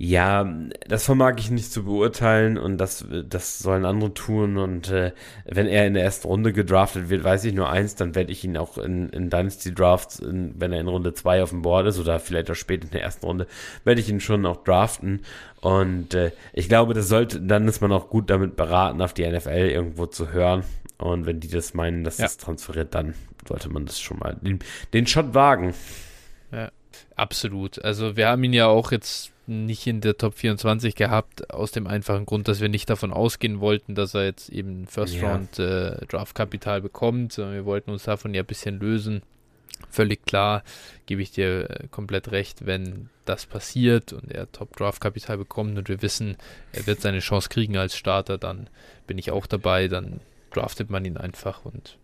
ja, das vermag ich nicht zu beurteilen und das, das sollen andere tun. Und äh, wenn er in der ersten Runde gedraftet wird, weiß ich nur eins, dann werde ich ihn auch in, in Dynasty Drafts, in, wenn er in Runde zwei auf dem Board ist oder vielleicht auch spät in der ersten Runde, werde ich ihn schon auch draften. Und äh, ich glaube, das sollte, dann ist man auch gut damit beraten, auf die NFL irgendwo zu hören. Und wenn die das meinen, dass ja. das transferiert, dann sollte man das schon mal den, den Shot wagen. Ja, absolut. Also wir haben ihn ja auch jetzt nicht in der Top 24 gehabt, aus dem einfachen Grund, dass wir nicht davon ausgehen wollten, dass er jetzt eben First ja. Round äh, Draft Kapital bekommt. Wir wollten uns davon ja ein bisschen lösen. Völlig klar, gebe ich dir äh, komplett recht, wenn das passiert und er Top Draft Kapital bekommt und wir wissen, er wird seine Chance kriegen als Starter, dann bin ich auch dabei, dann draftet man ihn einfach und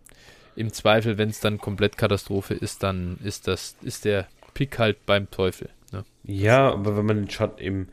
im Zweifel, wenn es dann komplett Katastrophe ist, dann ist das, ist der Pick halt beim Teufel. Ne? Ja, aber wenn man den Shot eben,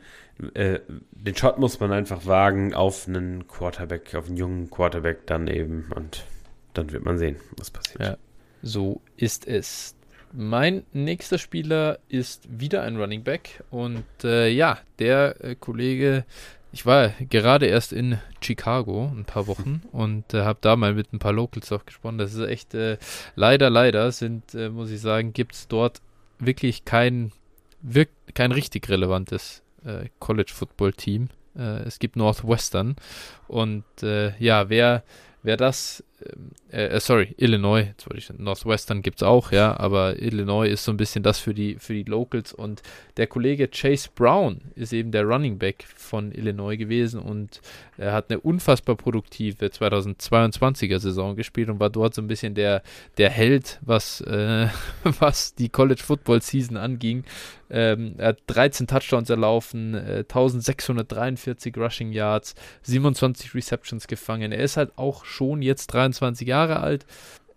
äh, den Shot muss man einfach wagen auf einen Quarterback, auf einen jungen Quarterback dann eben und dann wird man sehen, was passiert. Ja, so ist es. Mein nächster Spieler ist wieder ein Running Back und äh, ja, der äh, Kollege, ich war gerade erst in Chicago ein paar Wochen und äh, habe da mal mit ein paar Locals auch gesprochen. Das ist echt äh, leider, leider sind, äh, muss ich sagen, gibt es dort wirklich kein wirkt kein richtig relevantes äh, College-Football-Team. Äh, es gibt Northwestern. Und äh, ja, wer, wer das äh, äh, sorry, Illinois, jetzt wollte ich, Northwestern gibt es auch, ja, aber Illinois ist so ein bisschen das für die, für die Locals und der Kollege Chase Brown ist eben der Running Back von Illinois gewesen und er hat eine unfassbar produktive 2022er Saison gespielt und war dort so ein bisschen der, der Held, was, äh, was die College Football Season anging. Ähm, er hat 13 Touchdowns erlaufen, äh, 1643 Rushing Yards, 27 Receptions gefangen. Er ist halt auch schon jetzt 23 Jahre alt,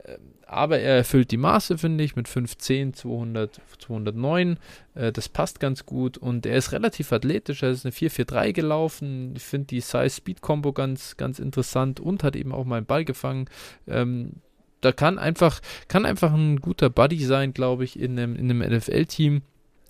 äh, aber er erfüllt die Maße, finde ich, mit 5'10, 200, 209. Äh, das passt ganz gut und er ist relativ athletisch. Er ist eine 4'4'3 gelaufen. Ich finde die Size-Speed-Kombo ganz, ganz interessant und hat eben auch mal einen Ball gefangen. Ähm, da kann einfach, kann einfach ein guter Buddy sein, glaube ich, in einem, in einem NFL-Team.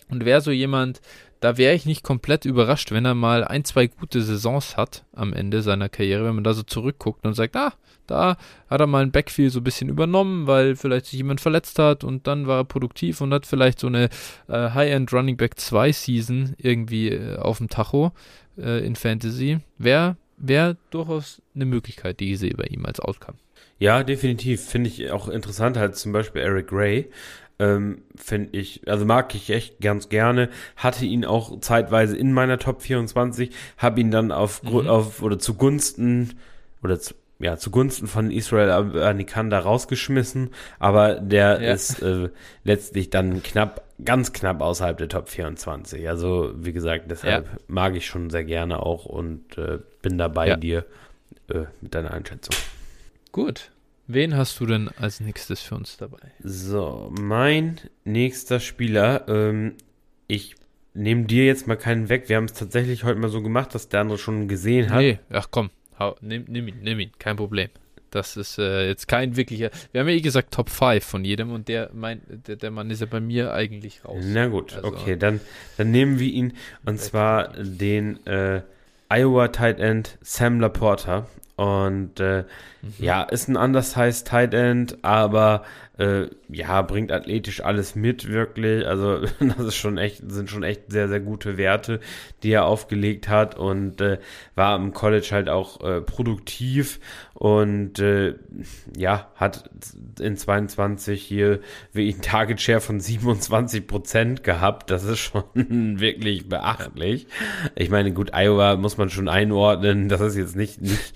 Und wäre so jemand, da wäre ich nicht komplett überrascht, wenn er mal ein, zwei gute Saisons hat am Ende seiner Karriere, wenn man da so zurückguckt und sagt, ah, da hat er mal ein Backfield so ein bisschen übernommen, weil vielleicht sich jemand verletzt hat und dann war er produktiv und hat vielleicht so eine äh, High-End Running Back 2 Season irgendwie äh, auf dem Tacho äh, in Fantasy. Wäre wär durchaus eine Möglichkeit, die ich sehe bei ihm als Outcome. Ja, definitiv. Finde ich auch interessant, halt zum Beispiel Eric Gray. Ähm, Finde ich, also mag ich echt ganz gerne. Hatte ihn auch zeitweise in meiner Top 24, habe ihn dann auf, mhm. auf oder zugunsten oder zu, ja, zugunsten von Israel Anikanda rausgeschmissen, aber der ja. ist äh, letztlich dann knapp, ganz knapp außerhalb der Top 24. Also, wie gesagt, deshalb ja. mag ich schon sehr gerne auch und äh, bin da bei ja. dir äh, mit deiner Einschätzung. Gut, Wen hast du denn als nächstes für uns dabei? So, mein nächster Spieler, ähm, ich nehme dir jetzt mal keinen weg. Wir haben es tatsächlich heute mal so gemacht, dass der andere schon gesehen hat. Nee, ach komm, hau, nimm, nimm ihn, nimm ihn, kein Problem. Das ist äh, jetzt kein wirklicher. Wir haben ja eh gesagt Top 5 von jedem und der, mein, der, der Mann ist ja bei mir eigentlich raus. Na gut, also, okay, dann, dann nehmen wir ihn und zwar den äh, Iowa Tight End Sam Laporta. Und äh, mhm. ja, ist ein undersized Tight End, aber äh, ja, bringt athletisch alles mit, wirklich. Also, das ist schon echt, sind schon echt sehr, sehr gute Werte, die er aufgelegt hat und äh, war im College halt auch äh, produktiv und äh, ja, hat in 22 hier wie ein Target Share von 27 Prozent gehabt. Das ist schon wirklich beachtlich. Ich meine, gut, Iowa muss man schon einordnen. Das ist jetzt nicht, nicht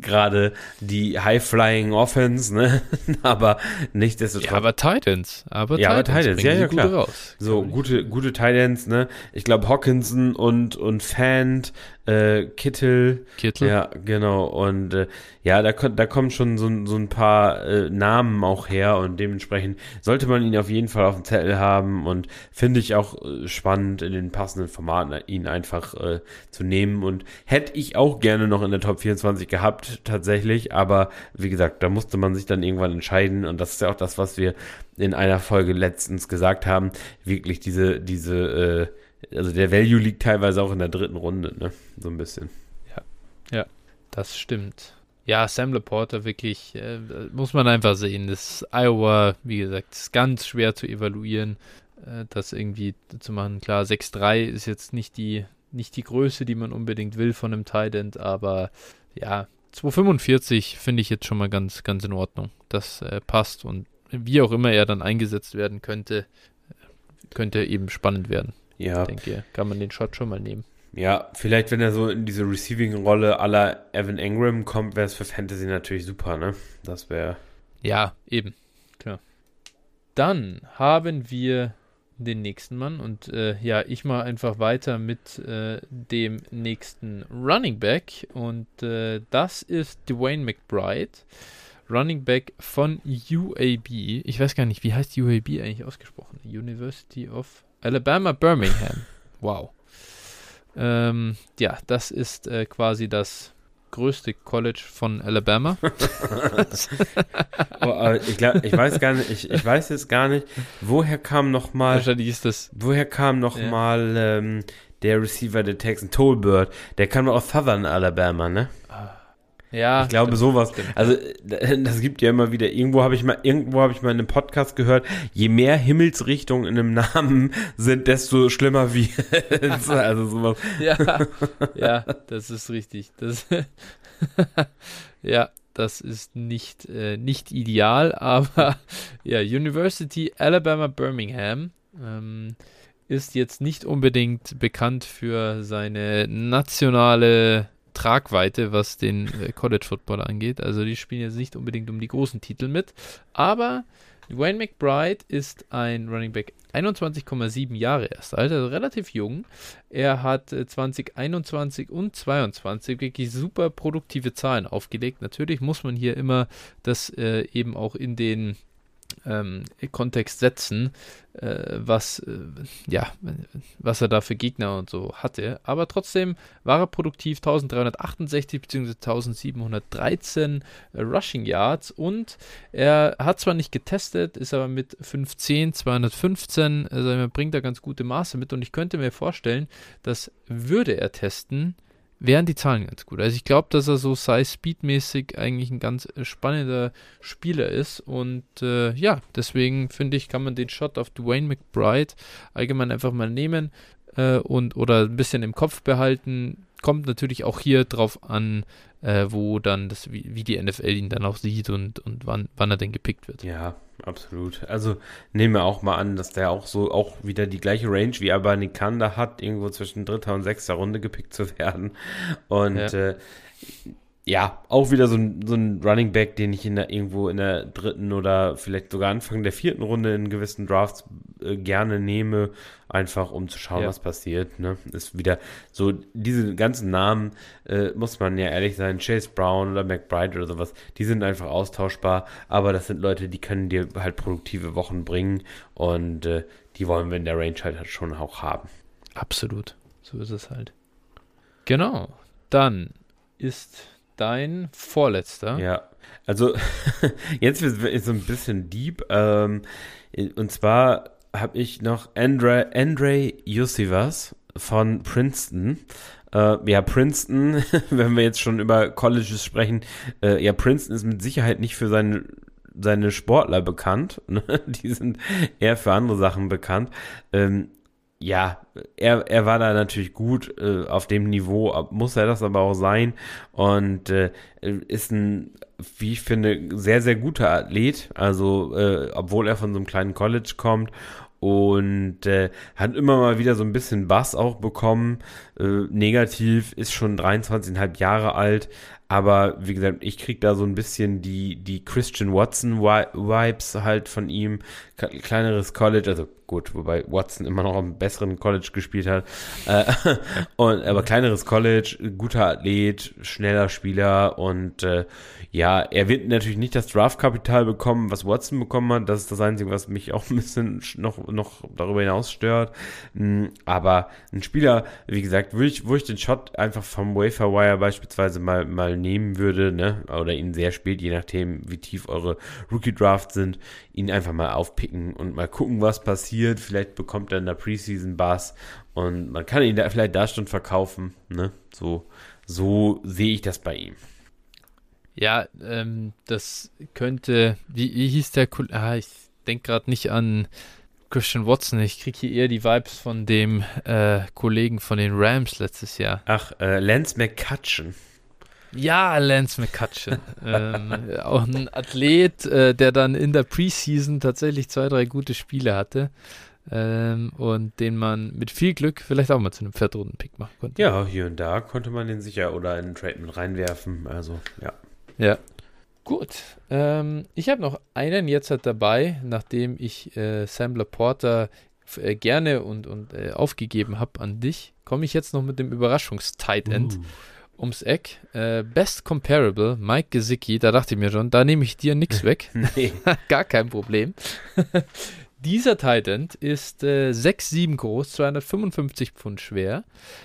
gerade die High-Flying Offense, ne? aber nichtsdestotrotz. Ja, aber Titans. Aber ja, Titans, aber Titans, ja, ja, klar. Raus. So, gute, gute Titans, ne? Ich glaube, Hawkinson und, und Fant äh, Kittel. Kittel. Ja, genau. Und äh, ja, da, da kommen schon so, so ein paar äh, Namen auch her und dementsprechend sollte man ihn auf jeden Fall auf dem Zettel haben und finde ich auch äh, spannend in den passenden Formaten ihn einfach äh, zu nehmen und hätte ich auch gerne noch in der Top 24 gehabt tatsächlich, aber wie gesagt, da musste man sich dann irgendwann entscheiden und das ist ja auch das, was wir in einer Folge letztens gesagt haben, wirklich diese diese äh, also der Value liegt teilweise auch in der dritten Runde, ne? So ein bisschen. Ja, ja, das stimmt. Ja, Sam Laporta wirklich, äh, muss man einfach sehen. Das Iowa, wie gesagt, ist ganz schwer zu evaluieren, äh, das irgendwie zu machen. Klar, 6-3 ist jetzt nicht die, nicht die Größe, die man unbedingt will von einem Tight End, aber ja, 2,45 finde ich jetzt schon mal ganz, ganz in Ordnung. Das äh, passt und wie auch immer er dann eingesetzt werden könnte, könnte eben spannend werden. Ja. Ich denke, kann man den Shot schon mal nehmen. Ja, vielleicht, wenn er so in diese Receiving-Rolle aller Evan Engram kommt, wäre es für Fantasy natürlich super, ne? Das wäre. Ja, eben. Klar. Dann haben wir den nächsten Mann und äh, ja, ich mal einfach weiter mit äh, dem nächsten Running Back und äh, das ist Dwayne McBride. Running Back von UAB. Ich weiß gar nicht, wie heißt UAB eigentlich ausgesprochen? University of Alabama Birmingham. Wow. Ähm, ja, das ist äh, quasi das größte College von Alabama. oh, ich, glaub, ich weiß gar nicht, ich, ich weiß jetzt gar nicht, woher kam noch mal, Wahrscheinlich ist das, woher kam noch ja. mal ähm, der Receiver der Texan, Tolbert, der kam aus Southern Alabama, ne? Ah. Ja. Ich glaube sowas. Stimmt. Also das gibt ja immer wieder. Irgendwo habe ich mal, irgendwo habe ich mal in einem Podcast gehört, je mehr Himmelsrichtungen in einem Namen sind, desto schlimmer wie also sowas. Ja, ja, das ist richtig. Das ja, das ist nicht, äh, nicht ideal, aber ja, University Alabama Birmingham ähm, ist jetzt nicht unbedingt bekannt für seine nationale Tragweite, was den äh, College Football angeht. Also die spielen jetzt nicht unbedingt um die großen Titel mit, aber Wayne McBride ist ein Running Back 21,7 Jahre erst alt, also relativ jung. Er hat 2021 äh, und 2022 wirklich super produktive Zahlen aufgelegt. Natürlich muss man hier immer das äh, eben auch in den ähm, Kontext setzen, äh, was, äh, ja, was er da für Gegner und so hatte. Aber trotzdem war er produktiv 1368 bzw. 1713 äh, Rushing Yards und er hat zwar nicht getestet, ist aber mit 510, 215, also er bringt da ganz gute Maße mit und ich könnte mir vorstellen, dass würde er testen, wären die Zahlen ganz gut. Also ich glaube, dass er so Size-Speed-mäßig eigentlich ein ganz äh, spannender Spieler ist. Und äh, ja, deswegen finde ich, kann man den Shot auf Dwayne McBride allgemein einfach mal nehmen äh, und oder ein bisschen im Kopf behalten. Kommt natürlich auch hier drauf an, äh, wo dann das, wie, wie, die NFL ihn dann auch sieht und, und wann, wann er denn gepickt wird. Ja, absolut. Also nehmen wir auch mal an, dass der auch so auch wieder die gleiche Range wie Abanikanda hat, irgendwo zwischen dritter und sechster Runde gepickt zu werden. Und ja. äh, ja, auch wieder so ein, so ein Running Back, den ich in der, irgendwo in der dritten oder vielleicht sogar Anfang der vierten Runde in gewissen Drafts äh, gerne nehme, einfach um zu schauen, ja. was passiert. Ne? Ist wieder so, diese ganzen Namen, äh, muss man ja ehrlich sein, Chase Brown oder McBride oder sowas, die sind einfach austauschbar, aber das sind Leute, die können dir halt produktive Wochen bringen und äh, die wollen wir in der Range halt schon auch haben. Absolut, so ist es halt. Genau, dann ist dein vorletzter. Ja, also jetzt wird es so ein bisschen deep. Ähm, und zwar habe ich noch Andre, Andre Yusivas von Princeton. Äh, ja, Princeton, wenn wir jetzt schon über Colleges sprechen, äh, ja, Princeton ist mit Sicherheit nicht für seine seine Sportler bekannt. Ne? Die sind eher für andere Sachen bekannt. Ähm, ja, er, er war da natürlich gut äh, auf dem Niveau, muss er das aber auch sein und äh, ist ein, wie ich finde, sehr, sehr guter Athlet, also äh, obwohl er von so einem kleinen College kommt und äh, hat immer mal wieder so ein bisschen Bass auch bekommen. Äh, negativ ist schon 23,5 Jahre alt, aber wie gesagt, ich krieg da so ein bisschen die, die Christian Watson Vibes halt von ihm. Kleineres College, also gut, wobei Watson immer noch am besseren College gespielt hat. Äh, und, aber kleineres College, guter Athlet, schneller Spieler und äh, ja, er wird natürlich nicht das Draftkapital bekommen, was Watson bekommen hat. Das ist das Einzige, was mich auch ein bisschen noch, noch darüber hinaus stört. Hm, aber ein Spieler, wie gesagt, wo ich, wo ich den Shot einfach vom Waferwire beispielsweise mal, mal nehmen würde, ne, oder ihn sehr spät, je nachdem, wie tief eure Rookie-Draft sind, ihn einfach mal aufpicken und mal gucken, was passiert. Vielleicht bekommt er in der Preseason Bass und man kann ihn da vielleicht da schon verkaufen. Ne? So, so sehe ich das bei ihm. Ja, ähm, das könnte, wie, wie hieß der Kollege? Ah, ich denke gerade nicht an Christian Watson. Ich kriege hier eher die Vibes von dem äh, Kollegen von den Rams letztes Jahr. Ach, äh, Lance McCutcheon. Ja, Lance McCutcheon. ähm, auch ein Athlet, äh, der dann in der Preseason tatsächlich zwei, drei gute Spiele hatte. Ähm, und den man mit viel Glück vielleicht auch mal zu einem Viertrunden-Pick machen konnte. Ja, hier und da konnte man den sicher oder in einen Trade mit reinwerfen. Also, ja. Ja. Gut. Ähm, ich habe noch einen jetzt halt dabei, nachdem ich äh, Sam Porter äh, gerne und, und äh, aufgegeben habe an dich, komme ich jetzt noch mit dem Überraschungs-Tight End. Uh ums Eck. Äh, Best Comparable, Mike Gesicki, da dachte ich mir schon, da nehme ich dir nichts weg. nee. Gar kein Problem. Dieser Titan ist äh, 6,7 groß, 255 Pfund schwer.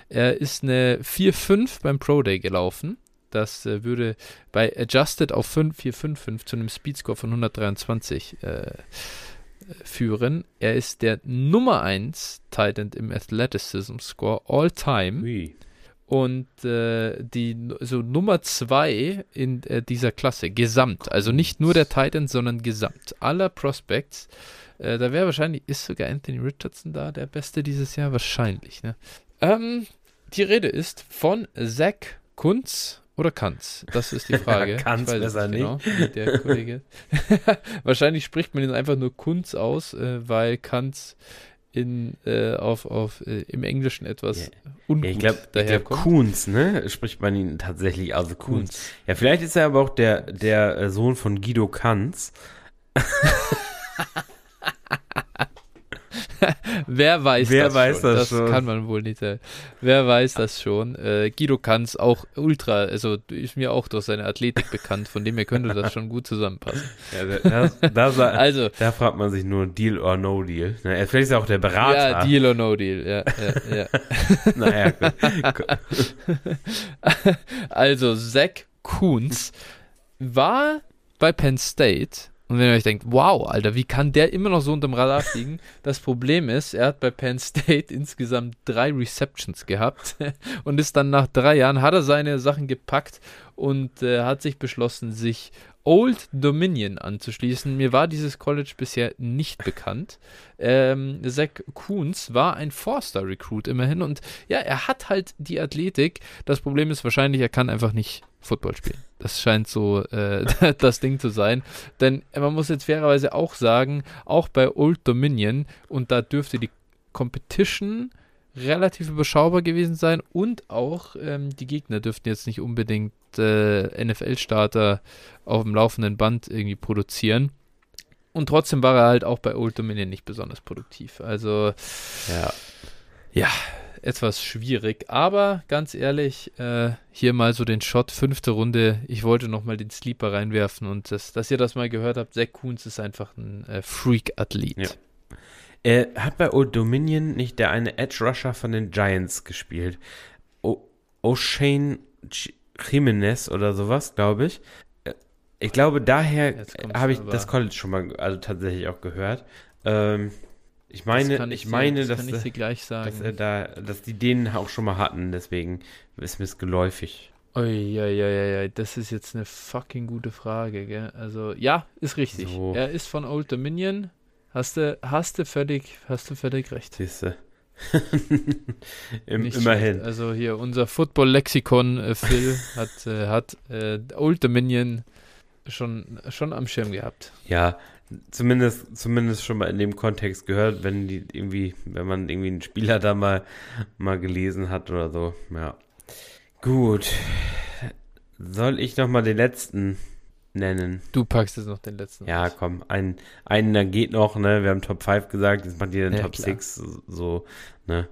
Er ist eine 4,5 beim Pro Day gelaufen. Das äh, würde bei Adjusted auf 5, 4,55 zu einem Speedscore von 123 äh, führen. Er ist der Nummer 1 Titan im Athleticism Score all time. Ui und äh, die so Nummer zwei in äh, dieser Klasse, gesamt. Also nicht nur der Titan, sondern gesamt. Aller Prospects. Äh, da wäre wahrscheinlich, ist sogar Anthony Richardson da, der Beste dieses Jahr? Wahrscheinlich, ne? Ähm, die Rede ist von Zach Kunz oder Kanz? Das ist die Frage. Kanz besser nicht. Genau, wie der Kollege. Wahrscheinlich spricht man ihn einfach nur Kunz aus, äh, weil Kanz in, äh, auf, auf, äh, im Englischen etwas yeah. ungut ja, ich glaube, glaub, Kunz, ne? Spricht man ihn tatsächlich. Kunz. Kunz. Ja, vielleicht ist er aber auch der, der äh, Sohn von Guido Kanz. Wer weiß Wer das weiß schon? Das, das kann man wohl nicht. Äh, wer weiß das schon? Äh, Guido Kanz auch ultra, also ist mir auch durch seine Athletik bekannt, von dem her könnte das schon gut zusammenpassen. Ja, das, das, also, da fragt man sich nur Deal or No Deal. Na, vielleicht ist er auch der Berater. Ja, Deal or No Deal, ja. ja, ja. naja, gut. also, Zach Kunz war bei Penn State und wenn ihr euch denkt, wow, Alter, wie kann der immer noch so unterm Radar fliegen? Das Problem ist, er hat bei Penn State insgesamt drei Receptions gehabt und ist dann nach drei Jahren, hat er seine Sachen gepackt und äh, hat sich beschlossen, sich Old Dominion anzuschließen. Mir war dieses College bisher nicht bekannt. Ähm, Zach Koons war ein Four-Star-Recruit immerhin und ja, er hat halt die Athletik. Das Problem ist wahrscheinlich, er kann einfach nicht Football spielen. Das scheint so äh, das Ding zu sein. Denn man muss jetzt fairerweise auch sagen, auch bei Old Dominion, und da dürfte die Competition relativ überschaubar gewesen sein und auch ähm, die Gegner dürften jetzt nicht unbedingt äh, NFL-Starter auf dem laufenden Band irgendwie produzieren. Und trotzdem war er halt auch bei Old Dominion nicht besonders produktiv. Also, ja, ja etwas schwierig. Aber ganz ehrlich, äh, hier mal so den Shot, fünfte Runde. Ich wollte nochmal den Sleeper reinwerfen und das, dass ihr das mal gehört habt, Zach Koons ist einfach ein äh, Freak-Athlet. Ja. Er hat bei Old Dominion nicht der eine Edge Rusher von den Giants gespielt. O'Shane Jimenez oder sowas, glaube ich. Äh, ich glaube, daher habe ich das College schon mal also tatsächlich auch gehört. Ähm, ich meine, ich, ich meine, das dass, ich sagen. dass, da, dass die den auch schon mal hatten, deswegen ist mir es geläufig. Uiuiuiui, das ist jetzt eine fucking gute Frage, gell? Also, ja, ist richtig. So. Er ist von Old Dominion. Hast du, hast du völlig, hast du völlig recht. Siehste. Im, immerhin. Schlecht. Also hier unser Football-Lexikon äh, Phil hat, äh, hat äh, Old Dominion schon, schon am Schirm gehabt. Ja, zumindest, zumindest schon mal in dem Kontext gehört, wenn die irgendwie, wenn man irgendwie einen Spieler da mal, mal gelesen hat oder so. Ja. Gut. Soll ich noch mal den letzten nennen? Du packst jetzt noch den letzten. Ja, raus. komm, ein, einen geht noch, ne? Wir haben Top 5 gesagt, jetzt macht ihr den ja, Top klar. 6 so, ne?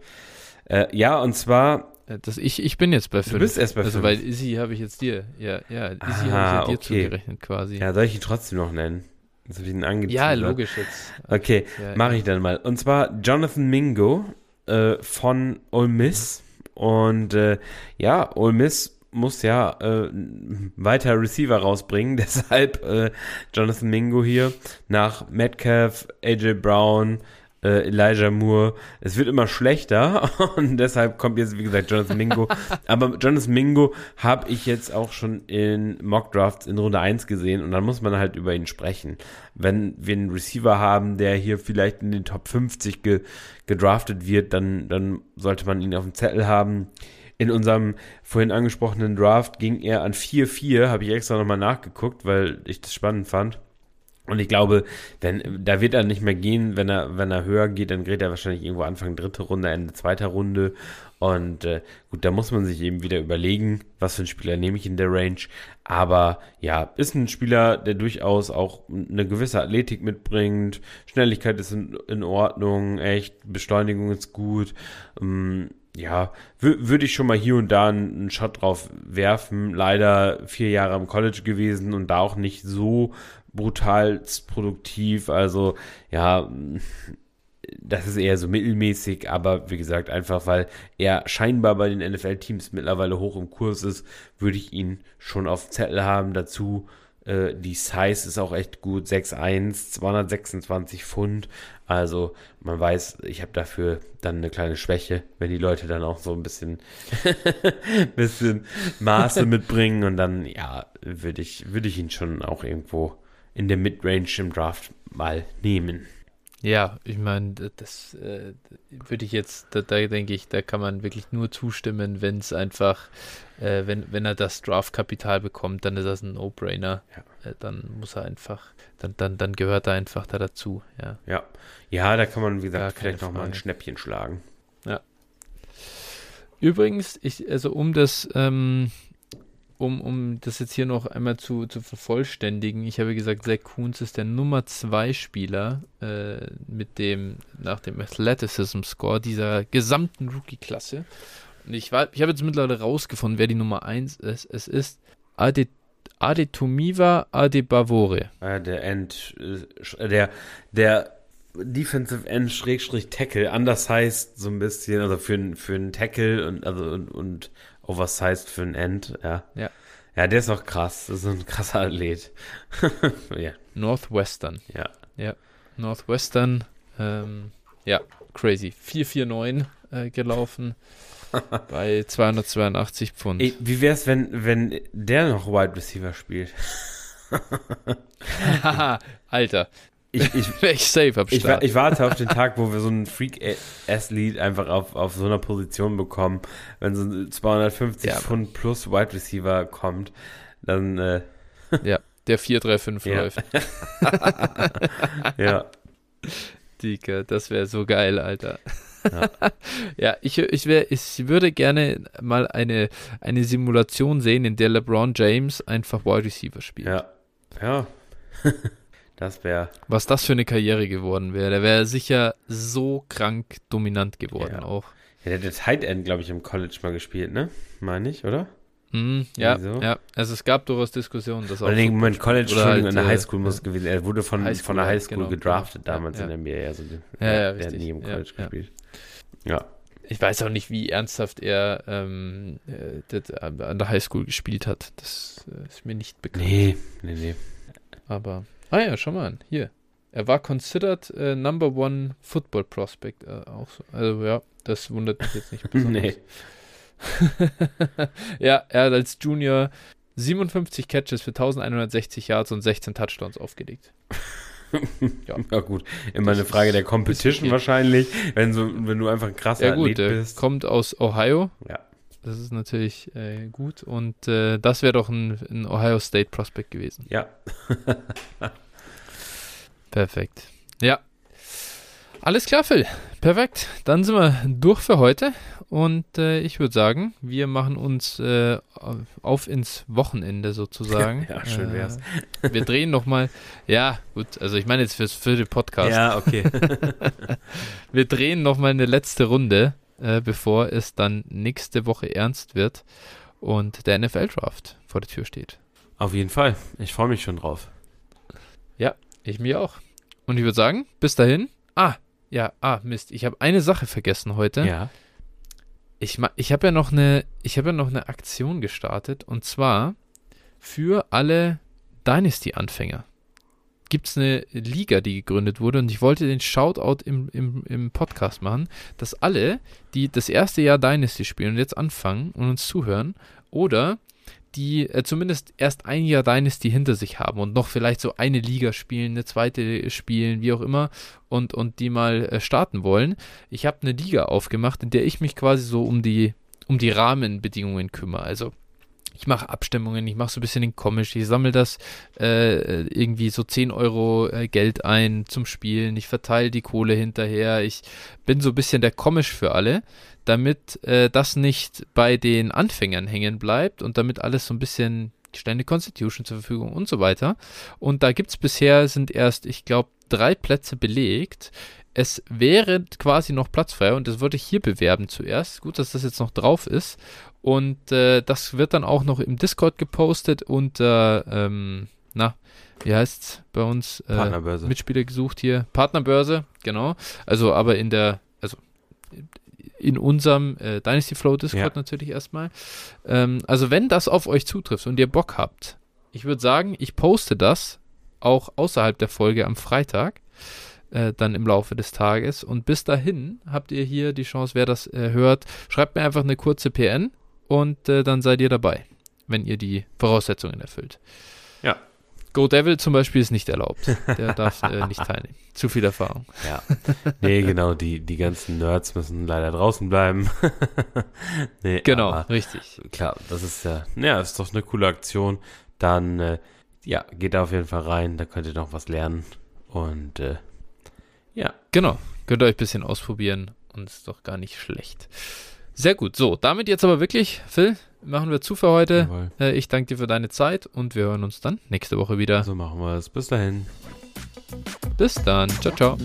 Äh, ja, und zwar äh, das, ich, ich bin jetzt bei 5. Du bist erst bei 5. Also, weil Izzy habe ich jetzt dir. Ja, ja, Izzy habe ich ja dir okay. zugerechnet quasi. Ja, soll ich ihn trotzdem noch nennen? Das habe ich ihn angezogen. Ja, logisch jetzt. Okay, ja, mache ich dann mal. Und zwar Jonathan Mingo äh, von Ole Miss. Und äh, ja, Ole Miss muss ja äh, weiter Receiver rausbringen. Deshalb äh, Jonathan Mingo hier nach Metcalf, AJ Brown, äh, Elijah Moore. Es wird immer schlechter und deshalb kommt jetzt, wie gesagt, Jonathan Mingo. Aber Jonathan Mingo habe ich jetzt auch schon in Mock Drafts in Runde 1 gesehen und dann muss man halt über ihn sprechen. Wenn wir einen Receiver haben, der hier vielleicht in den Top 50 ge gedraftet wird, dann, dann sollte man ihn auf dem Zettel haben. In unserem vorhin angesprochenen Draft ging er an 4-4, habe ich extra nochmal nachgeguckt, weil ich das spannend fand. Und ich glaube, wenn, da wird er nicht mehr gehen, wenn er, wenn er höher geht, dann geht er wahrscheinlich irgendwo Anfang dritte Runde, Ende zweiter Runde. Und äh, gut, da muss man sich eben wieder überlegen, was für einen Spieler nehme ich in der Range. Aber ja, ist ein Spieler, der durchaus auch eine gewisse Athletik mitbringt. Schnelligkeit ist in, in Ordnung, echt, Beschleunigung ist gut. Ähm, ja, würde ich schon mal hier und da einen Shot drauf werfen. Leider vier Jahre im College gewesen und da auch nicht so brutal produktiv. Also ja, das ist eher so mittelmäßig, aber wie gesagt, einfach weil er scheinbar bei den NFL-Teams mittlerweile hoch im Kurs ist, würde ich ihn schon auf Zettel haben. Dazu äh, die Size ist auch echt gut, 6'1, 226 Pfund. Also man weiß, ich habe dafür dann eine kleine Schwäche, wenn die Leute dann auch so ein bisschen, bisschen Maße mitbringen und dann, ja, würde ich, würde ich ihn schon auch irgendwo in der Midrange im Draft mal nehmen. Ja, ich meine, das äh, würde ich jetzt, da, da, denke ich, da kann man wirklich nur zustimmen, wenn es einfach, äh, wenn, wenn er das Draftkapital bekommt, dann ist das ein No-Brainer. Ja. Äh, dann muss er einfach, dann, dann, dann gehört er einfach da dazu. Ja, ja, ja da kann man, wie gesagt, vielleicht nochmal ein Schnäppchen schlagen. Ja. Übrigens, ich, also um das, ähm, um, um das jetzt hier noch einmal zu, zu vervollständigen, ich habe gesagt, Zach Koons ist der Nummer 2 Spieler äh, mit dem, nach dem Athleticism Score dieser gesamten Rookie-Klasse. Und ich, war, ich habe jetzt mittlerweile rausgefunden, wer die Nummer 1 ist. Es ist Ade, Adetomiva Adebavore. Ah, der End, äh, der, der Defensive End Schrägstrich Tackle, anders heißt so ein bisschen, also für, für einen Tackle und, also, und, und oversized für ein End, ja. Ja. Ja, der ist auch krass. Das ist ein krasser Athlet. ja. Northwestern. Ja. Ja. Northwestern, ähm, ja, crazy. 449 äh, gelaufen bei 282 Pfund. Ey, wie wär's, wenn, wenn der noch Wide Receiver spielt? Alter, ich, ich, ich safe ab ich, ich, warte auf den Tag, wo wir so einen Freak-Athlete einfach auf, auf so einer Position bekommen. Wenn so ein 250 ja, Pfund plus Wide Receiver kommt, dann. Äh, ja, der 4-3-5 ja. läuft. ja. Dike, das wäre so geil, Alter. Ja, ja ich, ich, wär, ich würde gerne mal eine, eine Simulation sehen, in der LeBron James einfach Wide Receiver spielt. Ja. Ja. Das wäre. Was das für eine Karriere geworden wäre. Der wäre sicher so krank dominant geworden ja. auch. Ja, der hat jetzt Tight End, glaube ich, im College mal gespielt, ne? Meine ich, oder? Mm, ja, so? ja, also es gab durchaus Diskussionen, dass auch. Oder Moment, College, Entschuldigung, halt, in der Highschool äh, muss es gewesen Er wurde von, Highschool, von der Highschool genau, gedraftet genau. damals ja. in der NBA. Also, ja, ja, der hat nie im College gespielt. Ja. Ich weiß auch nicht, wie ernsthaft er ähm, äh, äh, an der Highschool gespielt hat. Das äh, ist mir nicht bekannt. Nee, nee, nee. Aber Ah ja, schau mal an. Hier. Er war considered uh, number one football prospect. Uh, auch so. Also ja, das wundert mich jetzt nicht besonders. nee. ja, er hat als Junior 57 Catches für 1160 Yards und 16 Touchdowns aufgelegt. ja. ja. gut, immer eine Frage der Competition wahrscheinlich, wenn, so, wenn du einfach ein krasser ja, gut, Athlet bist. kommt aus Ohio. Ja. Das ist natürlich äh, gut und äh, das wäre doch ein, ein, Ohio State Prospect gewesen. Ja. Perfekt. Ja. Alles klar, Phil. Perfekt. Dann sind wir durch für heute und äh, ich würde sagen, wir machen uns äh, auf ins Wochenende sozusagen. ja, schön wär's. Äh, wir drehen nochmal. Ja, gut. Also ich meine jetzt fürs vierte Podcast. Ja, okay. wir drehen nochmal eine letzte Runde äh, bevor es dann nächste Woche ernst wird und der NFL-Draft vor der Tür steht. Auf jeden Fall. Ich freue mich schon drauf. Ja, ich mir auch. Und ich würde sagen, bis dahin. Ah, ja, ah, Mist. Ich habe eine Sache vergessen heute. Ja. Ich, ich habe ja noch eine, ich habe ja noch eine Aktion gestartet und zwar für alle Dynasty-Anfänger gibt es eine Liga, die gegründet wurde und ich wollte den Shoutout im, im, im Podcast machen, dass alle, die das erste Jahr Dynasty spielen und jetzt anfangen und uns zuhören oder die äh, zumindest erst ein Jahr Dynasty hinter sich haben und noch vielleicht so eine Liga spielen, eine zweite spielen, wie auch immer, und, und die mal äh, starten wollen. Ich habe eine Liga aufgemacht, in der ich mich quasi so um die, um die Rahmenbedingungen kümmere. Also ich mache Abstimmungen, ich mache so ein bisschen den Komisch, ich sammle das äh, irgendwie so 10 Euro äh, Geld ein zum Spielen, ich verteile die Kohle hinterher, ich bin so ein bisschen der Komisch für alle, damit äh, das nicht bei den Anfängern hängen bleibt und damit alles so ein bisschen eine Constitution zur Verfügung und so weiter. Und da gibt es bisher, sind erst, ich glaube, drei Plätze belegt es wäre quasi noch Platz frei und das würde ich hier bewerben zuerst. Gut, dass das jetzt noch drauf ist. Und äh, das wird dann auch noch im Discord gepostet unter, ähm, na, wie heißt's bei uns? Äh, Partnerbörse. Mitspieler gesucht hier. Partnerbörse, genau. Also aber in der, also in unserem äh, Dynasty Flow Discord ja. natürlich erstmal. Ähm, also wenn das auf euch zutrifft und ihr Bock habt, ich würde sagen, ich poste das auch außerhalb der Folge am Freitag äh, dann im Laufe des Tages. Und bis dahin habt ihr hier die Chance, wer das äh, hört, schreibt mir einfach eine kurze PN und äh, dann seid ihr dabei, wenn ihr die Voraussetzungen erfüllt. Ja, Go Devil zum Beispiel ist nicht erlaubt. Der darf äh, nicht teilnehmen. Zu viel Erfahrung. Ja. Nee, genau, die, die ganzen Nerds müssen leider draußen bleiben. nee, genau, richtig. Klar, das ist ja, ja, ist doch eine coole Aktion. Dann, äh, ja, geht da auf jeden Fall rein, da könnt ihr noch was lernen. Und äh, ja. Genau, könnt ihr euch ein bisschen ausprobieren und ist doch gar nicht schlecht. Sehr gut. So, damit jetzt aber wirklich, Phil, machen wir zu für heute. Äh, ich danke dir für deine Zeit und wir hören uns dann nächste Woche wieder. So machen wir es. Bis dahin. Bis dann. Ciao, ciao.